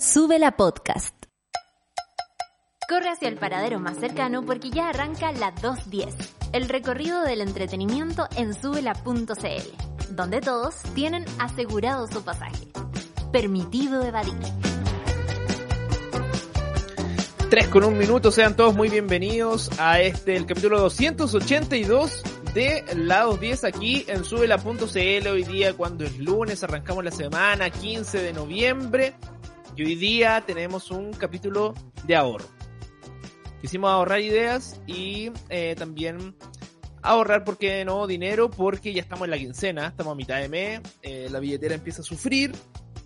Sube la podcast. Corre hacia el paradero más cercano porque ya arranca la 210, el recorrido del entretenimiento en subela.cl, donde todos tienen asegurado su pasaje. Permitido evadir. 3 con un minuto, sean todos muy bienvenidos a este, el capítulo 282 de Lados 10 aquí en subela.cl hoy día cuando es lunes, arrancamos la semana 15 de noviembre y hoy día tenemos un capítulo de ahorro. Quisimos ahorrar ideas y eh, también ahorrar, ¿por qué no? Dinero, porque ya estamos en la quincena, estamos a mitad de mes, eh, la billetera empieza a sufrir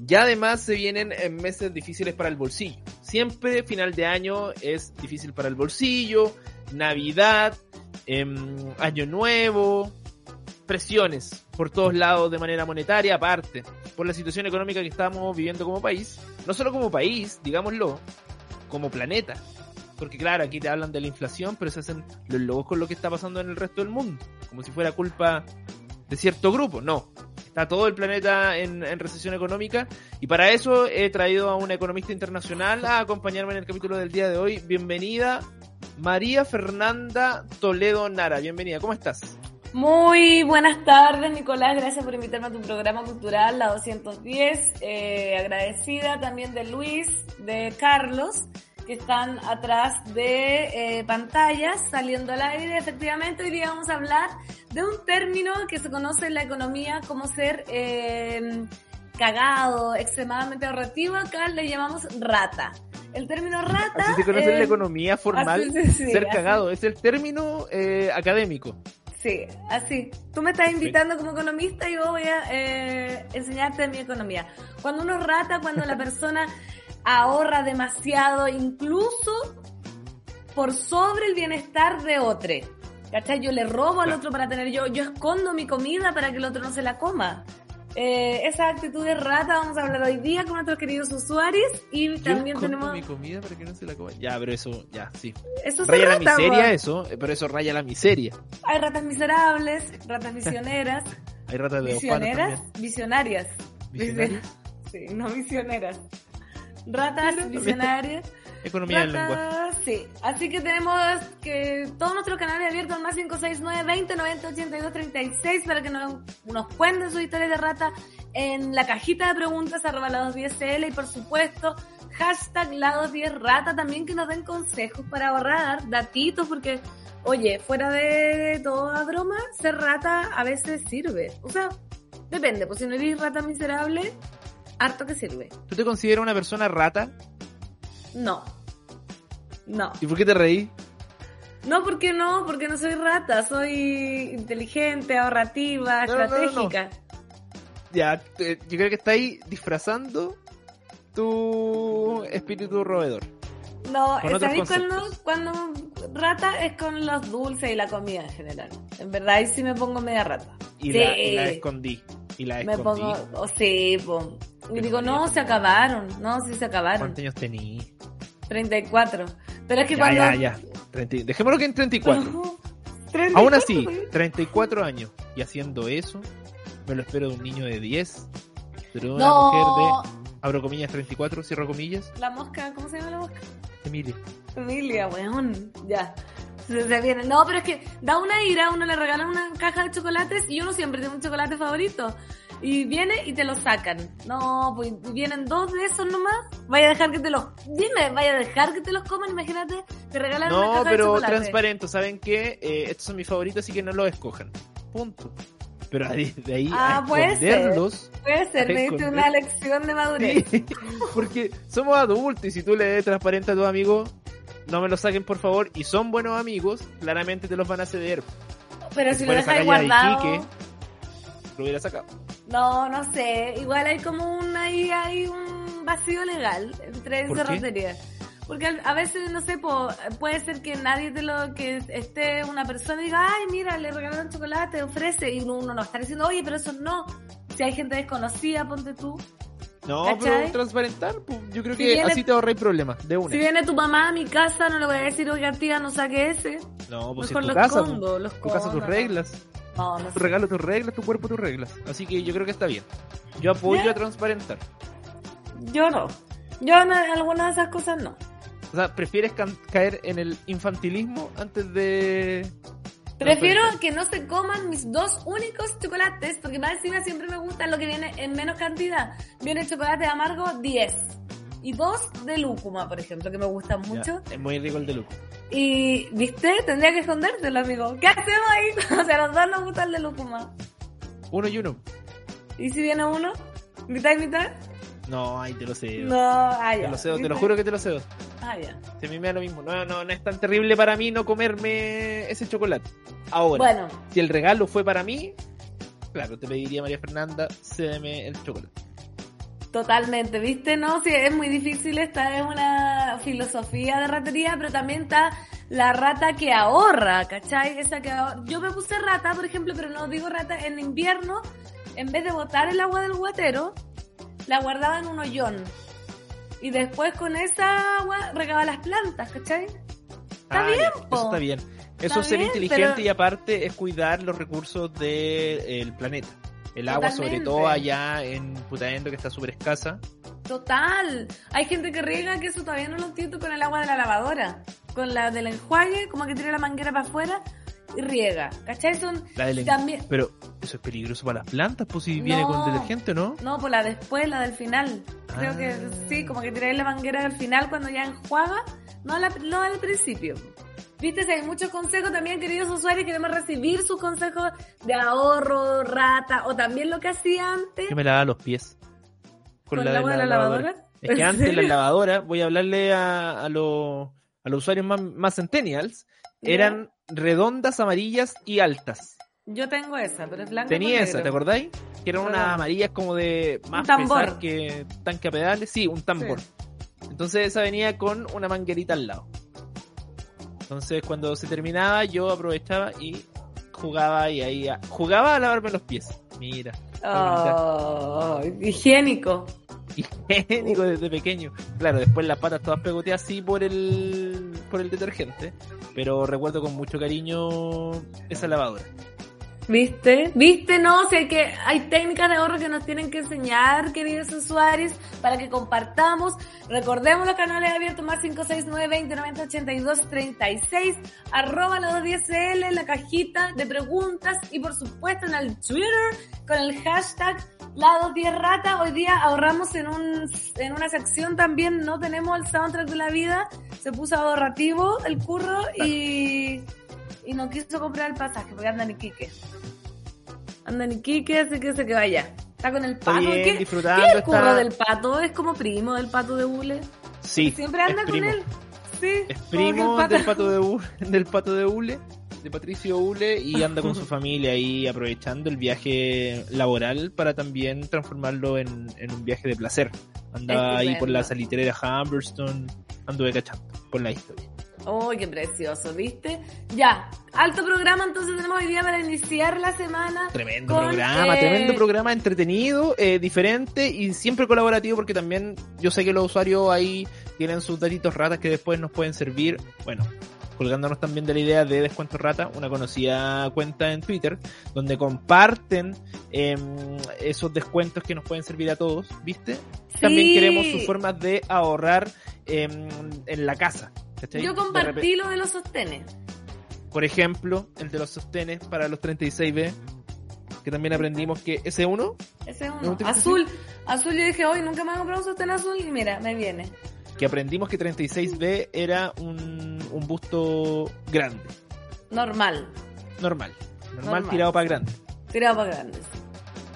y además se vienen en meses difíciles para el bolsillo. Siempre final de año es difícil para el bolsillo, Navidad, em, Año Nuevo, presiones por todos lados de manera monetaria, aparte, por la situación económica que estamos viviendo como país. No solo como país, digámoslo, como planeta. Porque claro, aquí te hablan de la inflación, pero se hacen los logos con lo que está pasando en el resto del mundo. Como si fuera culpa de cierto grupo. No, Está todo el planeta en, recesión económica y para eso he traído a una economista internacional a acompañarme en el capítulo del día de hoy. Bienvenida, María Fernanda Toledo Nara. Bienvenida, ¿cómo estás? Muy buenas tardes, Nicolás. Gracias por invitarme a tu programa cultural, la 210. Eh, agradecida también de Luis, de Carlos que están atrás de eh, pantallas saliendo al aire. Efectivamente, hoy día vamos a hablar de un término que se conoce en la economía como ser eh, cagado, extremadamente ahorrativo. Acá le llamamos rata. El término rata. Así se conoce en la economía formal, así, sí, ser así. cagado. Es el término eh, académico. Sí, así. Tú me estás invitando como economista y yo voy a eh, enseñarte mi economía. Cuando uno rata, cuando la persona ahorra demasiado, incluso por sobre el bienestar de otro. ¿Cachai? Yo le robo al otro para tener yo, yo escondo mi comida para que el otro no se la coma. Eh, esa actitud de rata vamos a hablar hoy día con nuestros queridos usuarios y yo también tenemos mi comida para que no se la coma. Ya, pero eso, ya, sí. Eso raya rata, la miseria, eso, eh, pero eso raya la miseria. Hay ratas miserables, ratas misioneras. Hay ratas de Visioneras, visionarias. ¿Visionarias? Sí, no misioneras. Ratas visionarias. Economía del lenguaje. Ratas, sí. Así que tenemos que todos nuestros canales abiertos más 569 20 90 82 36 para que nos, nos cuenten sus historias de rata en la cajita de preguntas arroba lados 10cl y por supuesto hashtag lados 10 rata también que nos den consejos para ahorrar, datitos porque oye, fuera de toda broma, ser rata a veces sirve. O sea, depende, pues si no eres rata miserable, harto que sirve. ¿Tú te consideras una persona rata? No. No. ¿Y por qué te reí? No, porque no, porque no soy rata, soy inteligente, ahorrativa, No, no, no, no, no. estratégica. Ya, yo creo que está ahí disfrazando tu espíritu roedor. No, ¿sabéis cuando, cuando rata es con los dulces y la comida en general? En verdad ahí sí me pongo media rata. Y, Sí. la, y la escondí. Y la Me escondí. pongo, oh, sí, po. Y digo, no, se acabaron, no, sí se acabaron. ¿Cuántos años tení? 34. Pero es que Ya, cuando... ya, ya. 30 Dejémoslo que en 34. 34, Aún así, güey. 34 años. Y haciendo eso, me lo espero de un niño de 10. Pero de una No, mujer de, abro comillas, 34, cierro comillas, la mosca, ¿cómo se llama la mosca? Emilia. Emilia, weón. Ya. Se. No, pero es que da una ira, uno le regalan una caja de chocolates y uno siempre tiene un chocolate favorito. Y viene y te lo sacan. No, pues vienen dos de esos nomás. Vaya a dejar que te los. Dime, vaya a dejar que te los coman. Imagínate, te regalan una No, caja de pero chocolate. transparente. ¿Saben qué? Eh, estos son mis favoritos, así que no los escojan. Punto. Pero de, de ahí Ah, a puede ser. Puede ser, me diste una lección de madurez. Sí, porque somos adultos y si tú le des transparente a tus amigos, no me lo saquen por favor. Y son buenos amigos, claramente te los van a ceder. Pero si lo dejas de guardado. Iquique, lo hubiera sacado. No, no sé. Igual hay como un ahí hay un vacío legal entre cerraterías. Porque a veces, no sé, po, puede ser que nadie te lo, que esté una persona y diga, ay, mira, le regalaron chocolate, ofrece, y uno, uno no está diciendo, oye, pero eso no. Si hay gente desconocida, ponte tú. No, ¿Cachai? pero transparentar, pues, yo creo Si que viene- así te ahorráis problemas, de una. Si viene tu mamá a mi casa, no le voy a decir, oiga, tía, no saque ese. no, pues Mejor en tu lo casa, escondo, pues, lo tu casa, tus reglas. No, no Tu regalo, tus reglas, tu cuerpo, tus reglas. Así que yo creo que está bien. Yo apoyo a transparentar. Yo no. Yo en algunas de esas cosas no. O sea, ¿prefieres caer en el infantilismo antes de...? Prefiero que no se coman mis dos únicos chocolates, porque más encima siempre me gusta lo que viene en menos cantidad. Viene chocolate amargo 10 y dos de lúcuma, por ejemplo, que me gustan Ya, mucho. es muy rico el de Luco. Y, ¿viste? Tendría que escondértelo, amigo. ¿Qué hacemos ahí? O sea, los dos nos gusta el de lúcuma. Uno y uno. ¿Y si viene uno? ¿Mitad y mitad? No, ay, te lo cedo. No, ah, ya. Te lo cedo, te lo juro que te lo cedo. Ah, ya. Si a mí me da lo mismo. No, no, no es tan terrible para mí no comerme ese chocolate. Ahora, Bueno, si el regalo fue para mí, claro, te pediría María Fernanda, cédeme el chocolate. Totalmente, ¿viste? No, sí, es muy difícil, esta es una filosofía de ratería, pero también está la rata que ahorra, ¿cachai? Esa que ahor- Yo me puse rata, por ejemplo, pero no digo rata, en invierno, en vez de botar el agua del guatero, la guardaba en un hoyón. Y después con esa agua regaba las plantas, ¿cachai? Está bien, po. Eso está bien. Eso Está es ser bien, inteligente pero- y aparte es cuidar los recursos del planeta. El agua, sobre todo allá en Putaendo, que está súper escasa. Total. Hay gente que riega que eso todavía no lo entiendo con el agua de la lavadora. Con la del enjuague, como que tira la manguera para afuera y riega. ¿Cachai? Son La también... Pero eso es peligroso para las plantas, pues si viene con detergente, ¿no? No, por la después, la del final. Creo Ah. que sí, como que tiráis la manguera al final cuando ya enjuaga, no, la- no al principio. Viste, Si hay muchos consejos también, queridos usuarios, queremos recibir sus consejos de ahorro, rata, o también lo que hacía antes Yo me lavaba los pies. con, la el agua de la lavadora. Es que ¿En antes serio? las lavadoras, voy a hablarle a, a, los, a los usuarios más, más centennials, eran redondas, amarillas y altas. Yo tengo esa, pero es blanca. Tenía con esa, negro. ¿te acordáis? Que eran unas amarillas como de más tambor. pesar que tanque a pedales. Sí, un tambor. Entonces esa venía con una manguerita al lado. Entonces cuando se terminaba yo aprovechaba y jugaba y ahí jugaba a lavarme los pies. Mira, Higiénico. higiénico desde pequeño. Claro, después las patas todas pegoteadas así por el por el detergente, pero recuerdo con mucho cariño esa lavadora. ¿Viste? ¿Viste? No, si hay que, hay técnicas de ahorro que nos tienen que enseñar, queridos usuarios, para que compartamos. Recordemos los canales abiertos más 569 20 90 82 36, arroba la 210L, la cajita de preguntas y por supuesto en el Twitter con el hashtag la 210 rata. Hoy día ahorramos en un, en una sección también, no tenemos el soundtrack de la vida, se puso ahorrativo el curro y, y no quiso comprar el pasaje porque anda en Iquique. Anda en Iquique, así que se que vaya. Está con el Está pato. bien, ¿Qué, disfrutando, ¿qué es el está- curro del pato? Es como primo del pato de Hule. Sí, Siempre anda es con primo. él. Sí. Es primo pato- del pato de Ule, del pato de Ule, de Patricio Ule, y anda con su familia ahí aprovechando el viaje laboral para también transformarlo en, en un viaje de placer. Anda ahí por la salitrera Humberston, anduve cachando con la historia. ¡Uy, qué precioso! ¿Viste? Ya. Alto programa, entonces tenemos hoy día para iniciar la semana. Tremendo Con, programa, eh, tremendo programa entretenido, eh, diferente y siempre colaborativo porque también yo sé que los usuarios ahí tienen sus datitos ratas que después nos pueden servir, bueno, colgándonos también de la idea de Descuento Rata, una conocida cuenta en Twitter, donde comparten em, esos descuentos que nos pueden servir a todos, ¿viste? También Sí. queremos sus formas de ahorrar em, en la casa. ¿Cachai? Yo De compartí lo de los sostenes. por ejemplo, el de los sostenes para los 36B, que también aprendimos que ese uno, Ese es ¿No uno. Azul. Azul yo dije, hoy nunca me a comprar un sostén azul y mira, me viene. que aprendimos que 36B era un, un busto grande, Normal. normal, normal, Normal. tirado para grande. Tirado para grandes.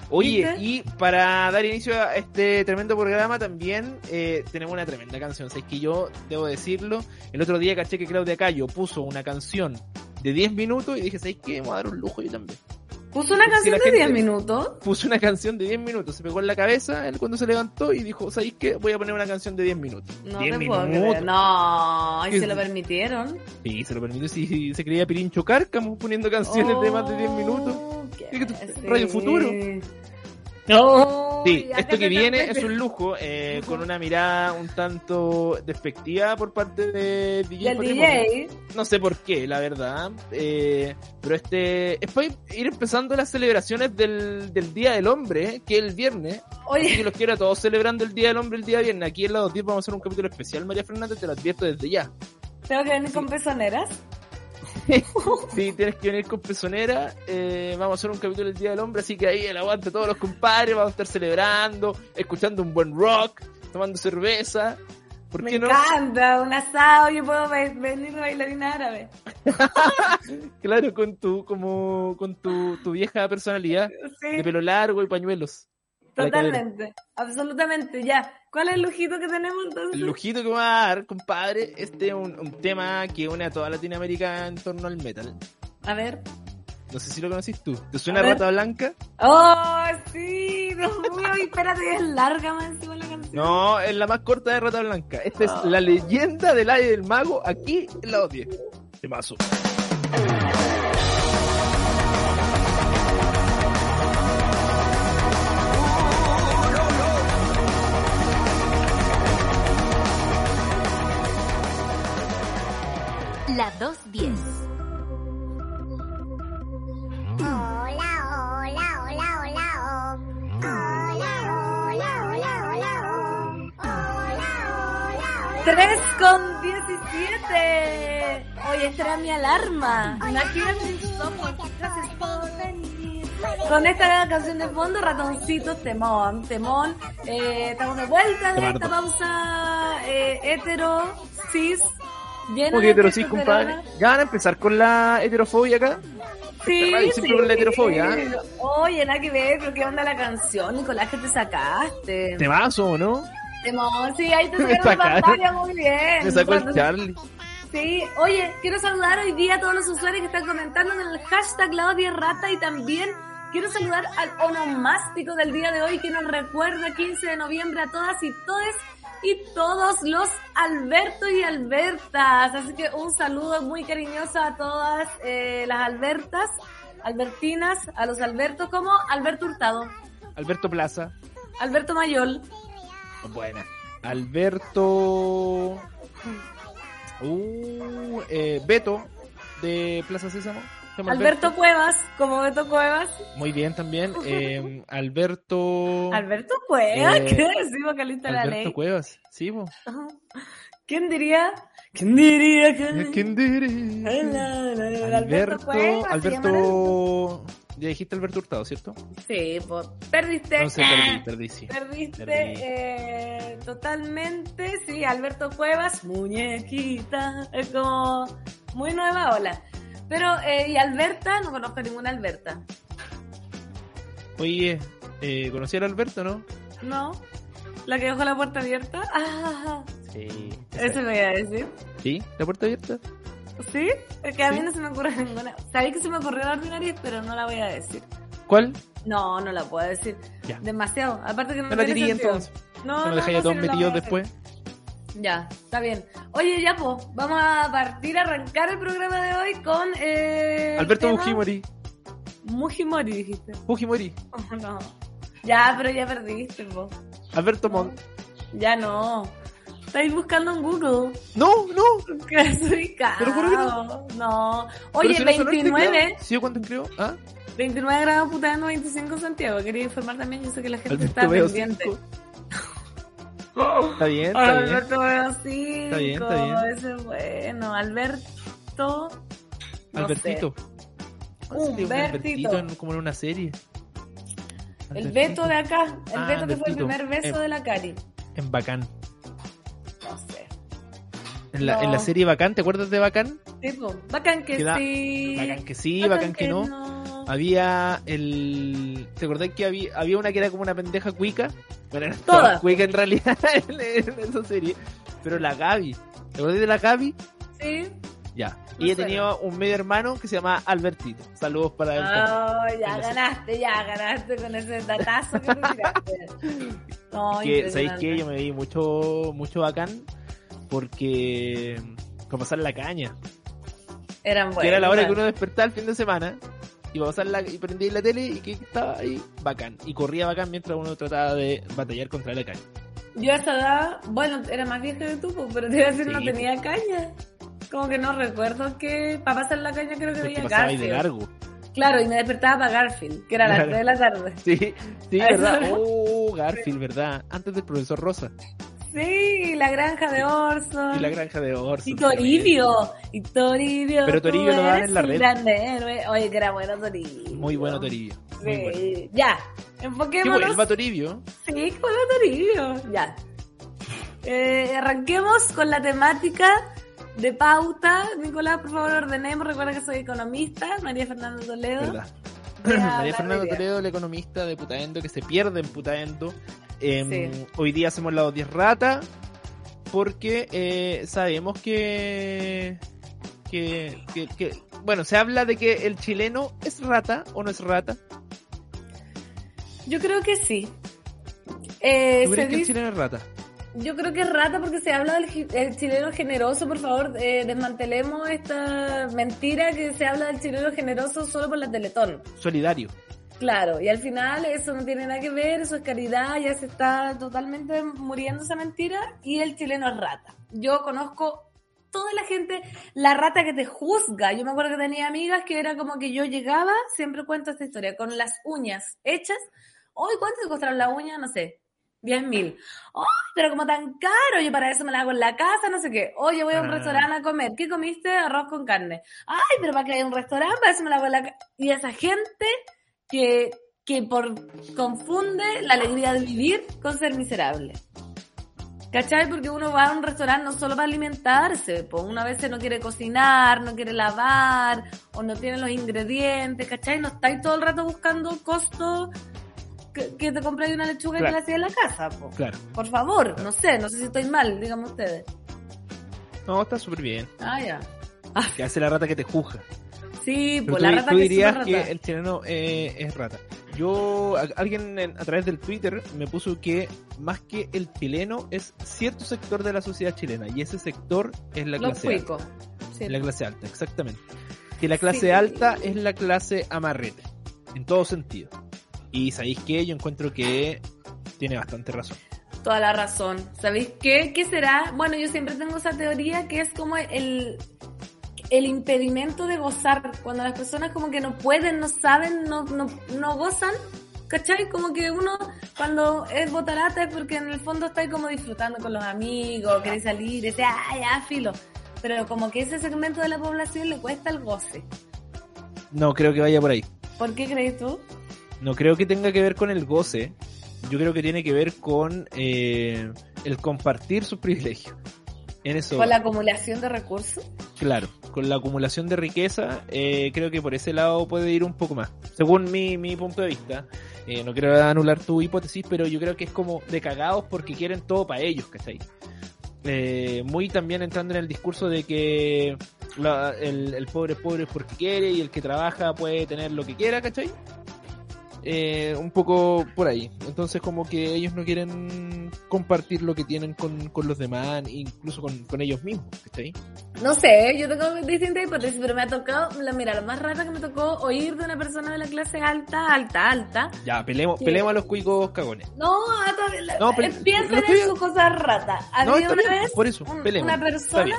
Oye, ¿Viste? y para dar inicio a este tremendo programa también eh, tenemos una tremenda canción. Es que yo debo decirlo, el otro día caché que Claudia Cayo puso una canción de 10 minutos y dije, ¿sabes qué? Vamos a dar un lujo yo también. Puso una canción de gente- 10 minutos. Puso una canción de 10 minutos, se pegó en la cabeza él cuando se levantó y dijo, ¿sabéis qué? Voy a poner una canción de 10 minutos. No 10 te puedo minutos. creer. No, y ¿Qué se lo permitieron. Sí, se lo permitió. Si se creía Pirincho Cárcamo poniendo canciones de más de 10 minutos. Oh, qué- ¿Qué que tú- Radio Futuro? No. Sí, esto que viene es un lujo, eh, con una mirada un tanto despectiva por parte de DJ. Del. DJ. No sé por qué, la verdad. Eh, pero este es para ir empezando las celebraciones del, del Día del Hombre, que es el viernes. Así Oye, que los quiero a todos celebrando el Día del Hombre el día viernes. Aquí en la 210 vamos a hacer un capítulo especial, María Fernández, te lo advierto desde ya. tengo que venir con pezoneras. Si tienes que venir con pezonera, eh, vamos a hacer un capítulo del Día del Hombre, así que ahí el aguante todos los compadres, vamos a estar celebrando, escuchando un buen rock, tomando cerveza. ¿Por Me qué no? encanta, un asado, yo puedo ve- venir de bailarina árabe. Claro, con tu, como, con tu, tu vieja personalidad de Sí, pelo largo y pañuelos. Totalmente, absolutamente, ya. ¿Cuál es el lujito que tenemos entonces? El lujito que va a dar, compadre, este es un, un tema que une a toda Latinoamérica en torno al metal. A ver. No sé si lo conocís tú. ¿Te suena A. Rata Blanca? Oh, sí, Dios mío, espérate, es larga más encima la canción. No, es la más corta de Rata Blanca. Esta es Ah. la leyenda del aire del mago aquí en la 10. Temazo. La 210. Hola, hola, hola, hola, oh. Hola, hola, hola, hola, oh. Hola, hola, hola. 3 con 17. Oye, esta era mi alarma. Imagínate. Con esta canción de fondo, ratoncitos, temón, temón. Eh, estamos de vuelta de esta pausa eh, hetero, cis, ¿Cómo que de heterosis, compadre? ¿Ya van a empezar con la heterofobia acá? Sí, radio siempre con la heterofobia, ¿eh? Oye, nada que ver, pero qué onda la canción, Nicolás, que te sacaste. Temazo, ¿no? Temón, sí, ahí te sacaron la pantalla muy bien. Me sacó el Charlie. Sí, oye, quiero saludar hoy día a todos los usuarios que están comentando en el hashtag la odia rata y también quiero saludar al onomástico del día de hoy que nos recuerda 15 de noviembre a todas y todes y todos los Alberto y Albertas. Así que un saludo muy cariñoso a todas eh, las Albertas, Albertinas, a los Albertos como Alberto Hurtado, Alberto Plaza. Alberto Mayol, Buena. Alberto. Uh, eh, Beto de Plaza Sésamo. Llama Alberto Cuevas como Beto Cuevas, Muy bien también. Eh, Alberto. Alberto Cuevas, Eh, ¿qué decir vocalista de la Alberto? Cuevas. Sí, po. ¿Quién diría? ¿Quién diría. ¿Quién diría? Alberto Alberto. Cuevas, ¿se Alberto. Ya dijiste Alberto Hurtado, ¿cierto? Sí, pues perdiste. Entonces perdí, perdí, sí. Perdiste Perdí. eh, totalmente, sí, Alberto Cuevas, muñequita, es como muy nueva ola. Pero, eh, y Alberta, no conozco ninguna Alberta. Oye, eh, ¿conocí al Alberto, no? ¿No? ¿La que dejó la puerta abierta? Ah, Sí. eso me voy a decir. ¿Sí? ¿La puerta abierta? ¿Sí? Es que a mí Sí. no se me ocurre ninguna. Sabéis que se me ocurrió la ordinaria, pero no la voy a decir. ¿Cuál? No, no la puedo decir. Ya. Demasiado. Aparte que no, No la tiene entonces. No, ¿Se no, lo dejáis no, a todos no la metidos a después? Ya, está bien. Oye, ya, pues, vamos a partir a arrancar el programa de hoy con. Eh, Alberto tema- Fujimori. Mujimori, dijiste. Fujimori. Oh, no. Ya, pero ya perdiste, po. Alberto Montt. Ya no. Estáis buscando en Google. No, no. Clasificado. Te lo juro que no. No. Pero Oye, si no sonó el 29. teclado. ¿Sí o cuánto creo? ¿Ah? 29 grados putando 25 en Santiago. Quería informar también, yo sé que la gente Alberto está pendiente. Está bien, está bien. Alberto veo cinco. Está bien, está bien. Ese es bueno. Alberto. no Albertito. ¿Cuándo salió un Humbertito. Albertito en- como en una serie? El. Beto de acá. El Ah, Beto que fue el primer beso Eh. de la Cari. En Bacán. No sé. En la, No. en la serie Bacán, ¿te acuerdas de Bacán? Tipo, bacán que sí. Bacán que sí, bacán, que, no. Había el... ¿Te acordás que había, había una que era como una pendeja cuica? Bueno, era Todas. toda cuica en realidad en, en esa serie. Pero la Gaby. ¿Te acordás de la Gaby? Sí. Ya. No y ella tenía un medio hermano que se llama Albertito. Saludos para él. Oh, ya ganaste, ya ganaste con ese datazo que te tiraste. No, que, ¿Sabéis qué? Yo me vi mucho, mucho bacán porque... Como pasar la caña. Eran buenos. que era la hora que uno despertaba el fin de semana. Iba a pasar la, y prendí la tele y que estaba ahí bacán. Y corría bacán mientras uno trataba de batallar contra la caña. Yo a esa edad, bueno, era más vieja que tú, pues, pero te iba a decir, no Sí. tenía caña. Como que no recuerdo que para pasar la caña creo que veía ahí de Garfield. largo. Claro, y me despertaba para Garfield, que era a las Claro. 3 de la tarde. Sí, sí, verdad. Oh, Garfield, verdad. Antes del profesor Rosa. Sí, la granja de Orson. Y la granja de Orson. Y Toribio. Y Toribio. Pero Toribio lo eres en la red. grande héroe. Oye, que era bueno Toribio. Muy bueno Toribio. Muy Sí, bueno. ya. Qué Enfoquémonos. vuelva Toribio. Sí, que vuelva Toribio. Ya. Eh, arranquemos con la temática de pauta. Nicolás, por favor, ordenemos. Recuerda que soy economista. María Fernanda Toledo. María Fernanda. Toledo, la economista de Putaendo, que se pierde en Putaendo. Em, Sí. Hoy día hacemos la 10 rata porque eh, sabemos que, que, que, que- Bueno, se habla de que el chileno es rata o no es rata. Yo creo que sí. Eh, ¿Tú crees que el chileno es rata? Yo creo que es rata porque se habla del el chileno generoso. Por favor, eh, desmantelemos esta mentira que se habla del chileno generoso solo por la Teletón. Solidario. Claro, y al final eso no tiene nada que ver, eso es caridad, ya se está totalmente muriendo esa mentira y el chileno es rata. Yo conozco toda la gente, la rata que te juzga. Yo me acuerdo que tenía amigas que era como que yo llegaba, siempre cuento esta historia, con las uñas hechas. Hoy, ¿cuánto te costaron las uñas? No sé. 10 mil. ¡Ay, pero como tan caro! Yo para eso me la hago en la casa, no sé qué. Oye, voy a un Ah. restaurante a comer. ¿Qué comiste? Arroz con carne. ¡Ay, pero para que haya un restaurante, para eso me la hago en la casa! Y esa gente que, que por confunde la alegría de vivir con ser miserable. ¿Cachai? Porque uno va a un restaurante no solo para alimentarse, pues una vez no quiere cocinar, no quiere lavar, o no tiene los ingredientes, ¿cachai? No estáis todo el rato buscando costos que, que te compráis una lechuga y Claro. te la hacías en la casa, po. Claro. Por favor, no sé, no sé si estoy mal, díganme ustedes. No, está súper bien. Ah, ya. Que hace la rata que te juzga. Sí, pues tú, la rata tú que es dirías súper que rata. el chileno eh, es rata. Yo, a- alguien en- a través del Twitter me puso que más que el chileno es cierto sector de la sociedad chilena y ese sector es la Los clase alta. La clase alta, exactamente. Que la clase Sí. alta es la clase amarrete, en todo sentido. Y sabéis que yo encuentro que tiene bastante razón. Toda la razón. ¿Sabéis qué? ¿Qué será? Bueno, yo siempre tengo esa teoría que es como el, el impedimento de gozar. Cuando las personas como que no pueden, no saben, no, no, no gozan. ¿Cachai? Como que uno cuando es botarata es porque en el fondo está ahí como disfrutando con los amigos, quiere salir, dice, ah, ya, filo. Pero como que ese segmento de la población le cuesta el goce. No creo que vaya por ahí. ¿Por qué crees tú? No creo que tenga que ver con el goce. Yo creo que tiene que ver con eh, el compartir sus privilegios. En eso, ¿Con la acumulación de recursos? claro, con la acumulación de riqueza, eh, creo que por ese lado puede ir un poco más. Según mi, mi punto de vista, eh, no quiero anular tu hipótesis, pero yo creo que es como de cagados porque quieren todo para ellos, ¿cachai? Eh, muy también entrando en el discurso de que la- el, el pobre es pobre porque quiere y el que trabaja puede tener lo que quiera, ¿cachai? Eh, un poco por ahí. Entonces como que ellos no quieren compartir lo que tienen con, con los demás, incluso con, con ellos mismos, ¿cachai? No sé, yo tengo distintas hipótesis, pero me ha tocado, la, mira, lo más raro que me tocó oír de una persona de la clase alta, alta, alta. Ya, peleemos, peleemos a los cuicos cagones. No, la- No, pero- piensen estoy- en sus cosas ratas. Había No, está una bien, vez por eso, un- peleemos. una Está persona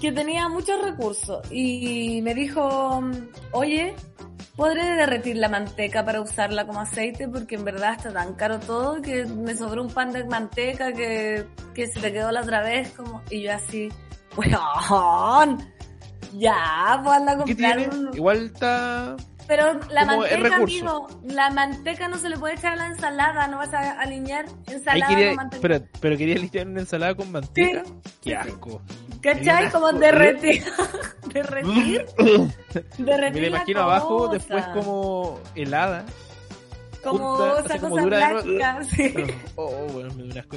que tenía muchos recursos y me dijo, oye, ¿podré derretir la manteca para usarla como aceite? Porque en verdad está tan caro todo que me sobró un pan de manteca que, que se te quedó la otra vez como... Y yo así, weón, ya, pues anda a ¿Qué comprar un... Igual está... Pero la manteca, amigo, la manteca no se le puede echar a la ensalada, no vas a alinear ensalada quería, con manteca. pero, pero quería limpiar una ensalada con manteca. Sí, Qué asco. ¿Cachai? Como derretir. derretir. derretir Me la imagino abajo, después como helada. Como junta, como dura blanca, sí. Oh, oh, bueno, me da un asco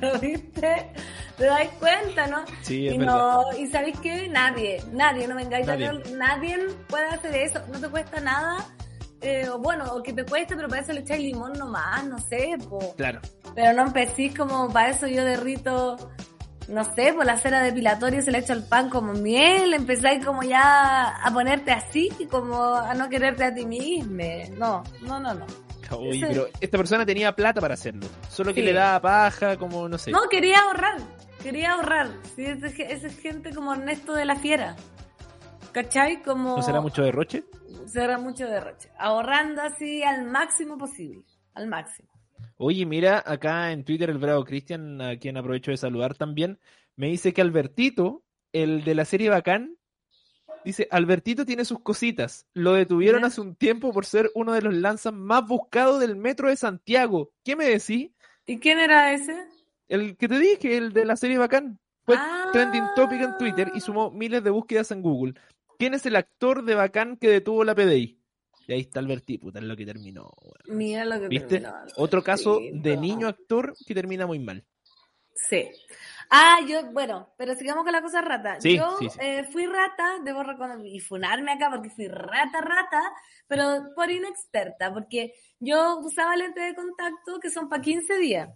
serio. ¿Viste? Te das cuenta, ¿no? Sí, es y verdad. no, y sabéis qué, nadie, nadie, no vengáis a Nadie. nadie puede hacer eso, no te cuesta nada, eh, o bueno, o que te cueste, pero para eso le echáis limón nomás, no sé, po. Claro. Pero no empecéis como para eso yo derrito no sé, por la cera depilatoria se le echa el pan como miel, empezáis como ya a ponerte así, como a no quererte a ti mismo. No, no, no, no. Uy, pero esta persona tenía plata para hacerlo. Solo que Sí. le daba paja, como no sé. No, quería ahorrar, quería ahorrar. Sí, esa es esa es gente como Ernesto de la Fiera. ¿Cachai? Como... ¿No será mucho derroche? será mucho derroche. Ahorrando así al máximo posible. Al máximo. Oye, mira, acá en Twitter el Bravo Cristian, a quien aprovecho de saludar también, me dice que Albertito, el de la serie Bacán, dice, Albertito tiene sus cositas. Lo detuvieron hace un tiempo por ser uno de los lanzas más buscados del metro de Santiago. ¿Qué me decís? ¿Y quién era ese? El que te dije, el de la serie Bacán. Fue Ah. trending topic en Twitter y sumó miles de búsquedas en Google. ¿Quién es el actor de Bacán que detuvo la PDI? Y ahí está Albertito, puta, es lo que terminó. weón. Mira lo que ¿Viste? terminó, Otro caso de niño actor que termina muy mal. Sí. Ah, yo, bueno, pero sigamos con la cosa rata. Sí, yo sí, sí. eh, fui rata, debo reconocer, y funarme acá porque fui rata, rata, pero por inexperta, porque yo usaba lentes de contacto que son para 15 días.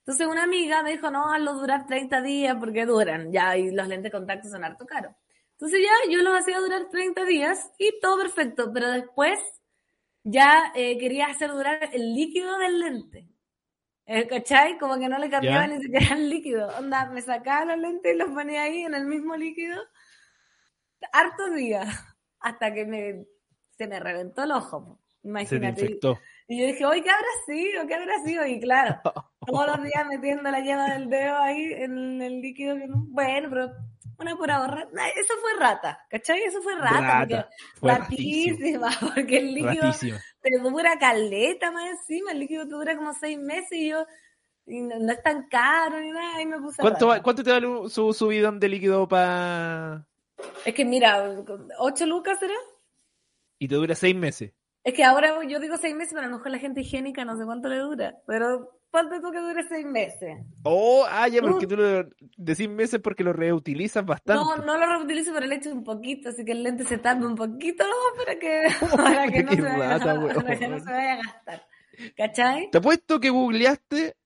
Entonces una amiga me dijo, no, hazlo durar 30 días porque duran, ya, y los lentes de contacto son harto caros. Entonces ya, yo los hacía durar 30 días y todo perfecto, pero después ya eh, quería hacer durar el líquido del lente. Eh, ¿Cachai? Como que no le cambiaba ni siquiera el líquido. Onda, me sacaba los lentes y los ponía ahí en el mismo líquido hartos días. Hasta que me, se me reventó el ojo. Se Imagínate. infectó. Y yo dije, oye, ¿qué habrá sido? ¿Qué habrá sido? Y claro, todos los días metiendo la yema del dedo ahí en el líquido. que no- Bueno, pero una pura ahorra. Nah, Eso fue rata, ¿cachai? Eso fue rata. Rata, porque fue ratísimo. porque el líquido Ratísima. te dura caleta más encima. El líquido te dura como seis meses y yo. Y no, no es tan caro ni nada. Y me puse ¿Cuánto, rata. ¿Cuánto te vale un- su subidón de líquido para... Es que mira, ¿ocho lucas será? y te dura seis meses? Es que ahora yo digo seis meses, pero a lo mejor la gente higiénica no sé cuánto le dura. Pero ponte tú que dure seis meses. Oh, ah, ya, porque Uh. tú lo decís meses porque lo reutilizas bastante. No, no lo reutilizo por el hecho un poquito, así que el lente se tape un poquito para que, para que, no, se vaya, rata, para que no se vaya a gastar. ¿Cachai? Te apuesto que googleaste,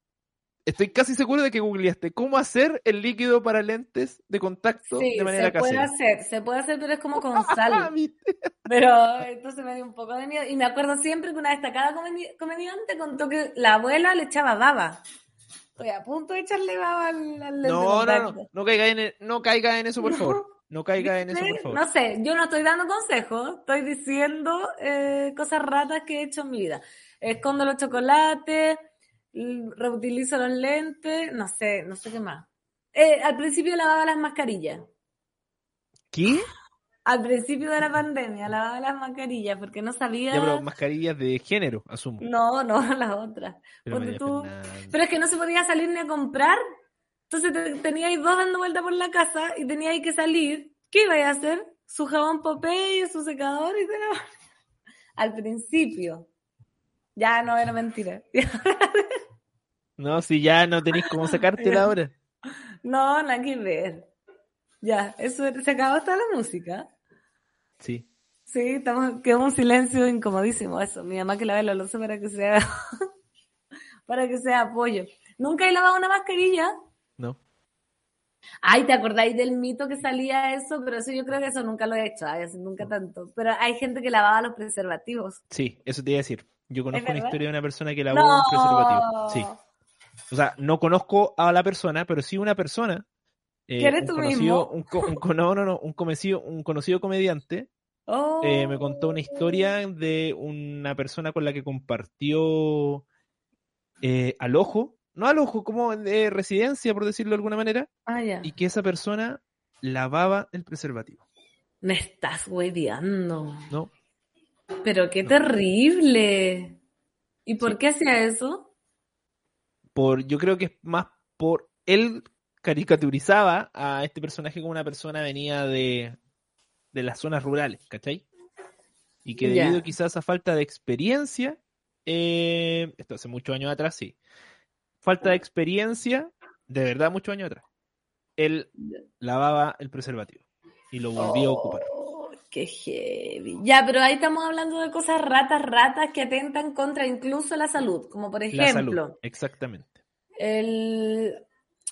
estoy casi seguro de que googleaste cómo hacer el líquido para lentes de contacto Sí, de manera se puede casera. hacer, se puede hacer, pero es como con Ah, sal. ¿viste? Pero entonces me dio un poco de miedo. Y me acuerdo siempre que una destacada comedi- comediante contó que la abuela le echaba baba. Estoy a punto de echarle baba al, al lente No, no, contacto. no, no caiga en, no caiga en eso, por favor. No caiga en eso, por favor. No sé, yo no estoy dando consejos, estoy diciendo eh, cosas ratas que he hecho en mi vida. Escondo los chocolates, reutilizo los lentes, no sé, no sé qué más. Eh, al principio lavaba las mascarillas. ¿Qué? Al principio de la pandemia lavaba las mascarillas porque no sabía. Ya, pero mascarillas de género, asumo. No, no, las otras. Pero tú- es que no se podía salir ni a comprar. Entonces te- teníais dos dando vuelta por la casa y teníais que salir. ¿Qué ibais a hacer? Su jabón Popeye, su secador y la- Al principio. Ya no era mentira. No, si ya no tenéis cómo sacártela ahora. No, nada que ver. Ya, eso se acabó hasta la música. Sí. Sí, estamos, quedó un silencio incomodísimo eso. Mi mamá que lave la loza para que sea para que sea apoyo. ¿Nunca he lavado una mascarilla? No. Ay, ¿te acordáis del mito que salía eso? Pero eso yo creo que eso nunca lo he hecho, nunca tanto. Pero hay gente que lavaba los preservativos. Sí, eso te iba a decir. Yo conozco una historia de una persona que lavó No. un preservativo. Sí. O sea, no conozco a la persona, pero sí una persona. eh, ¿Que eres un tú conocido, mismo? un, co- un co- no, no, no, un conocido, un conocido comediante Oh. eh, me contó una historia de una persona con la que compartió eh, al ojo, no al ojo, como de residencia, por decirlo de alguna manera, Ah, ya. y que esa persona lavaba el preservativo, Me estás hueveando. ¿no? Pero qué No. terrible. ¿Y por Sí. qué hacía eso? Por, yo creo que es más por él caricaturizaba a este personaje como una persona venía de, de las zonas rurales, ¿cachai? Y que debido quizás a falta de experiencia, eh, esto hace muchos años atrás, sí, falta de experiencia, de verdad muchos años atrás, él lavaba el preservativo y lo volvía a ocupar. Qué heavy. Ya, pero ahí estamos hablando de cosas ratas, ratas que atentan contra incluso la salud, como por La ejemplo, salud, exactamente. el,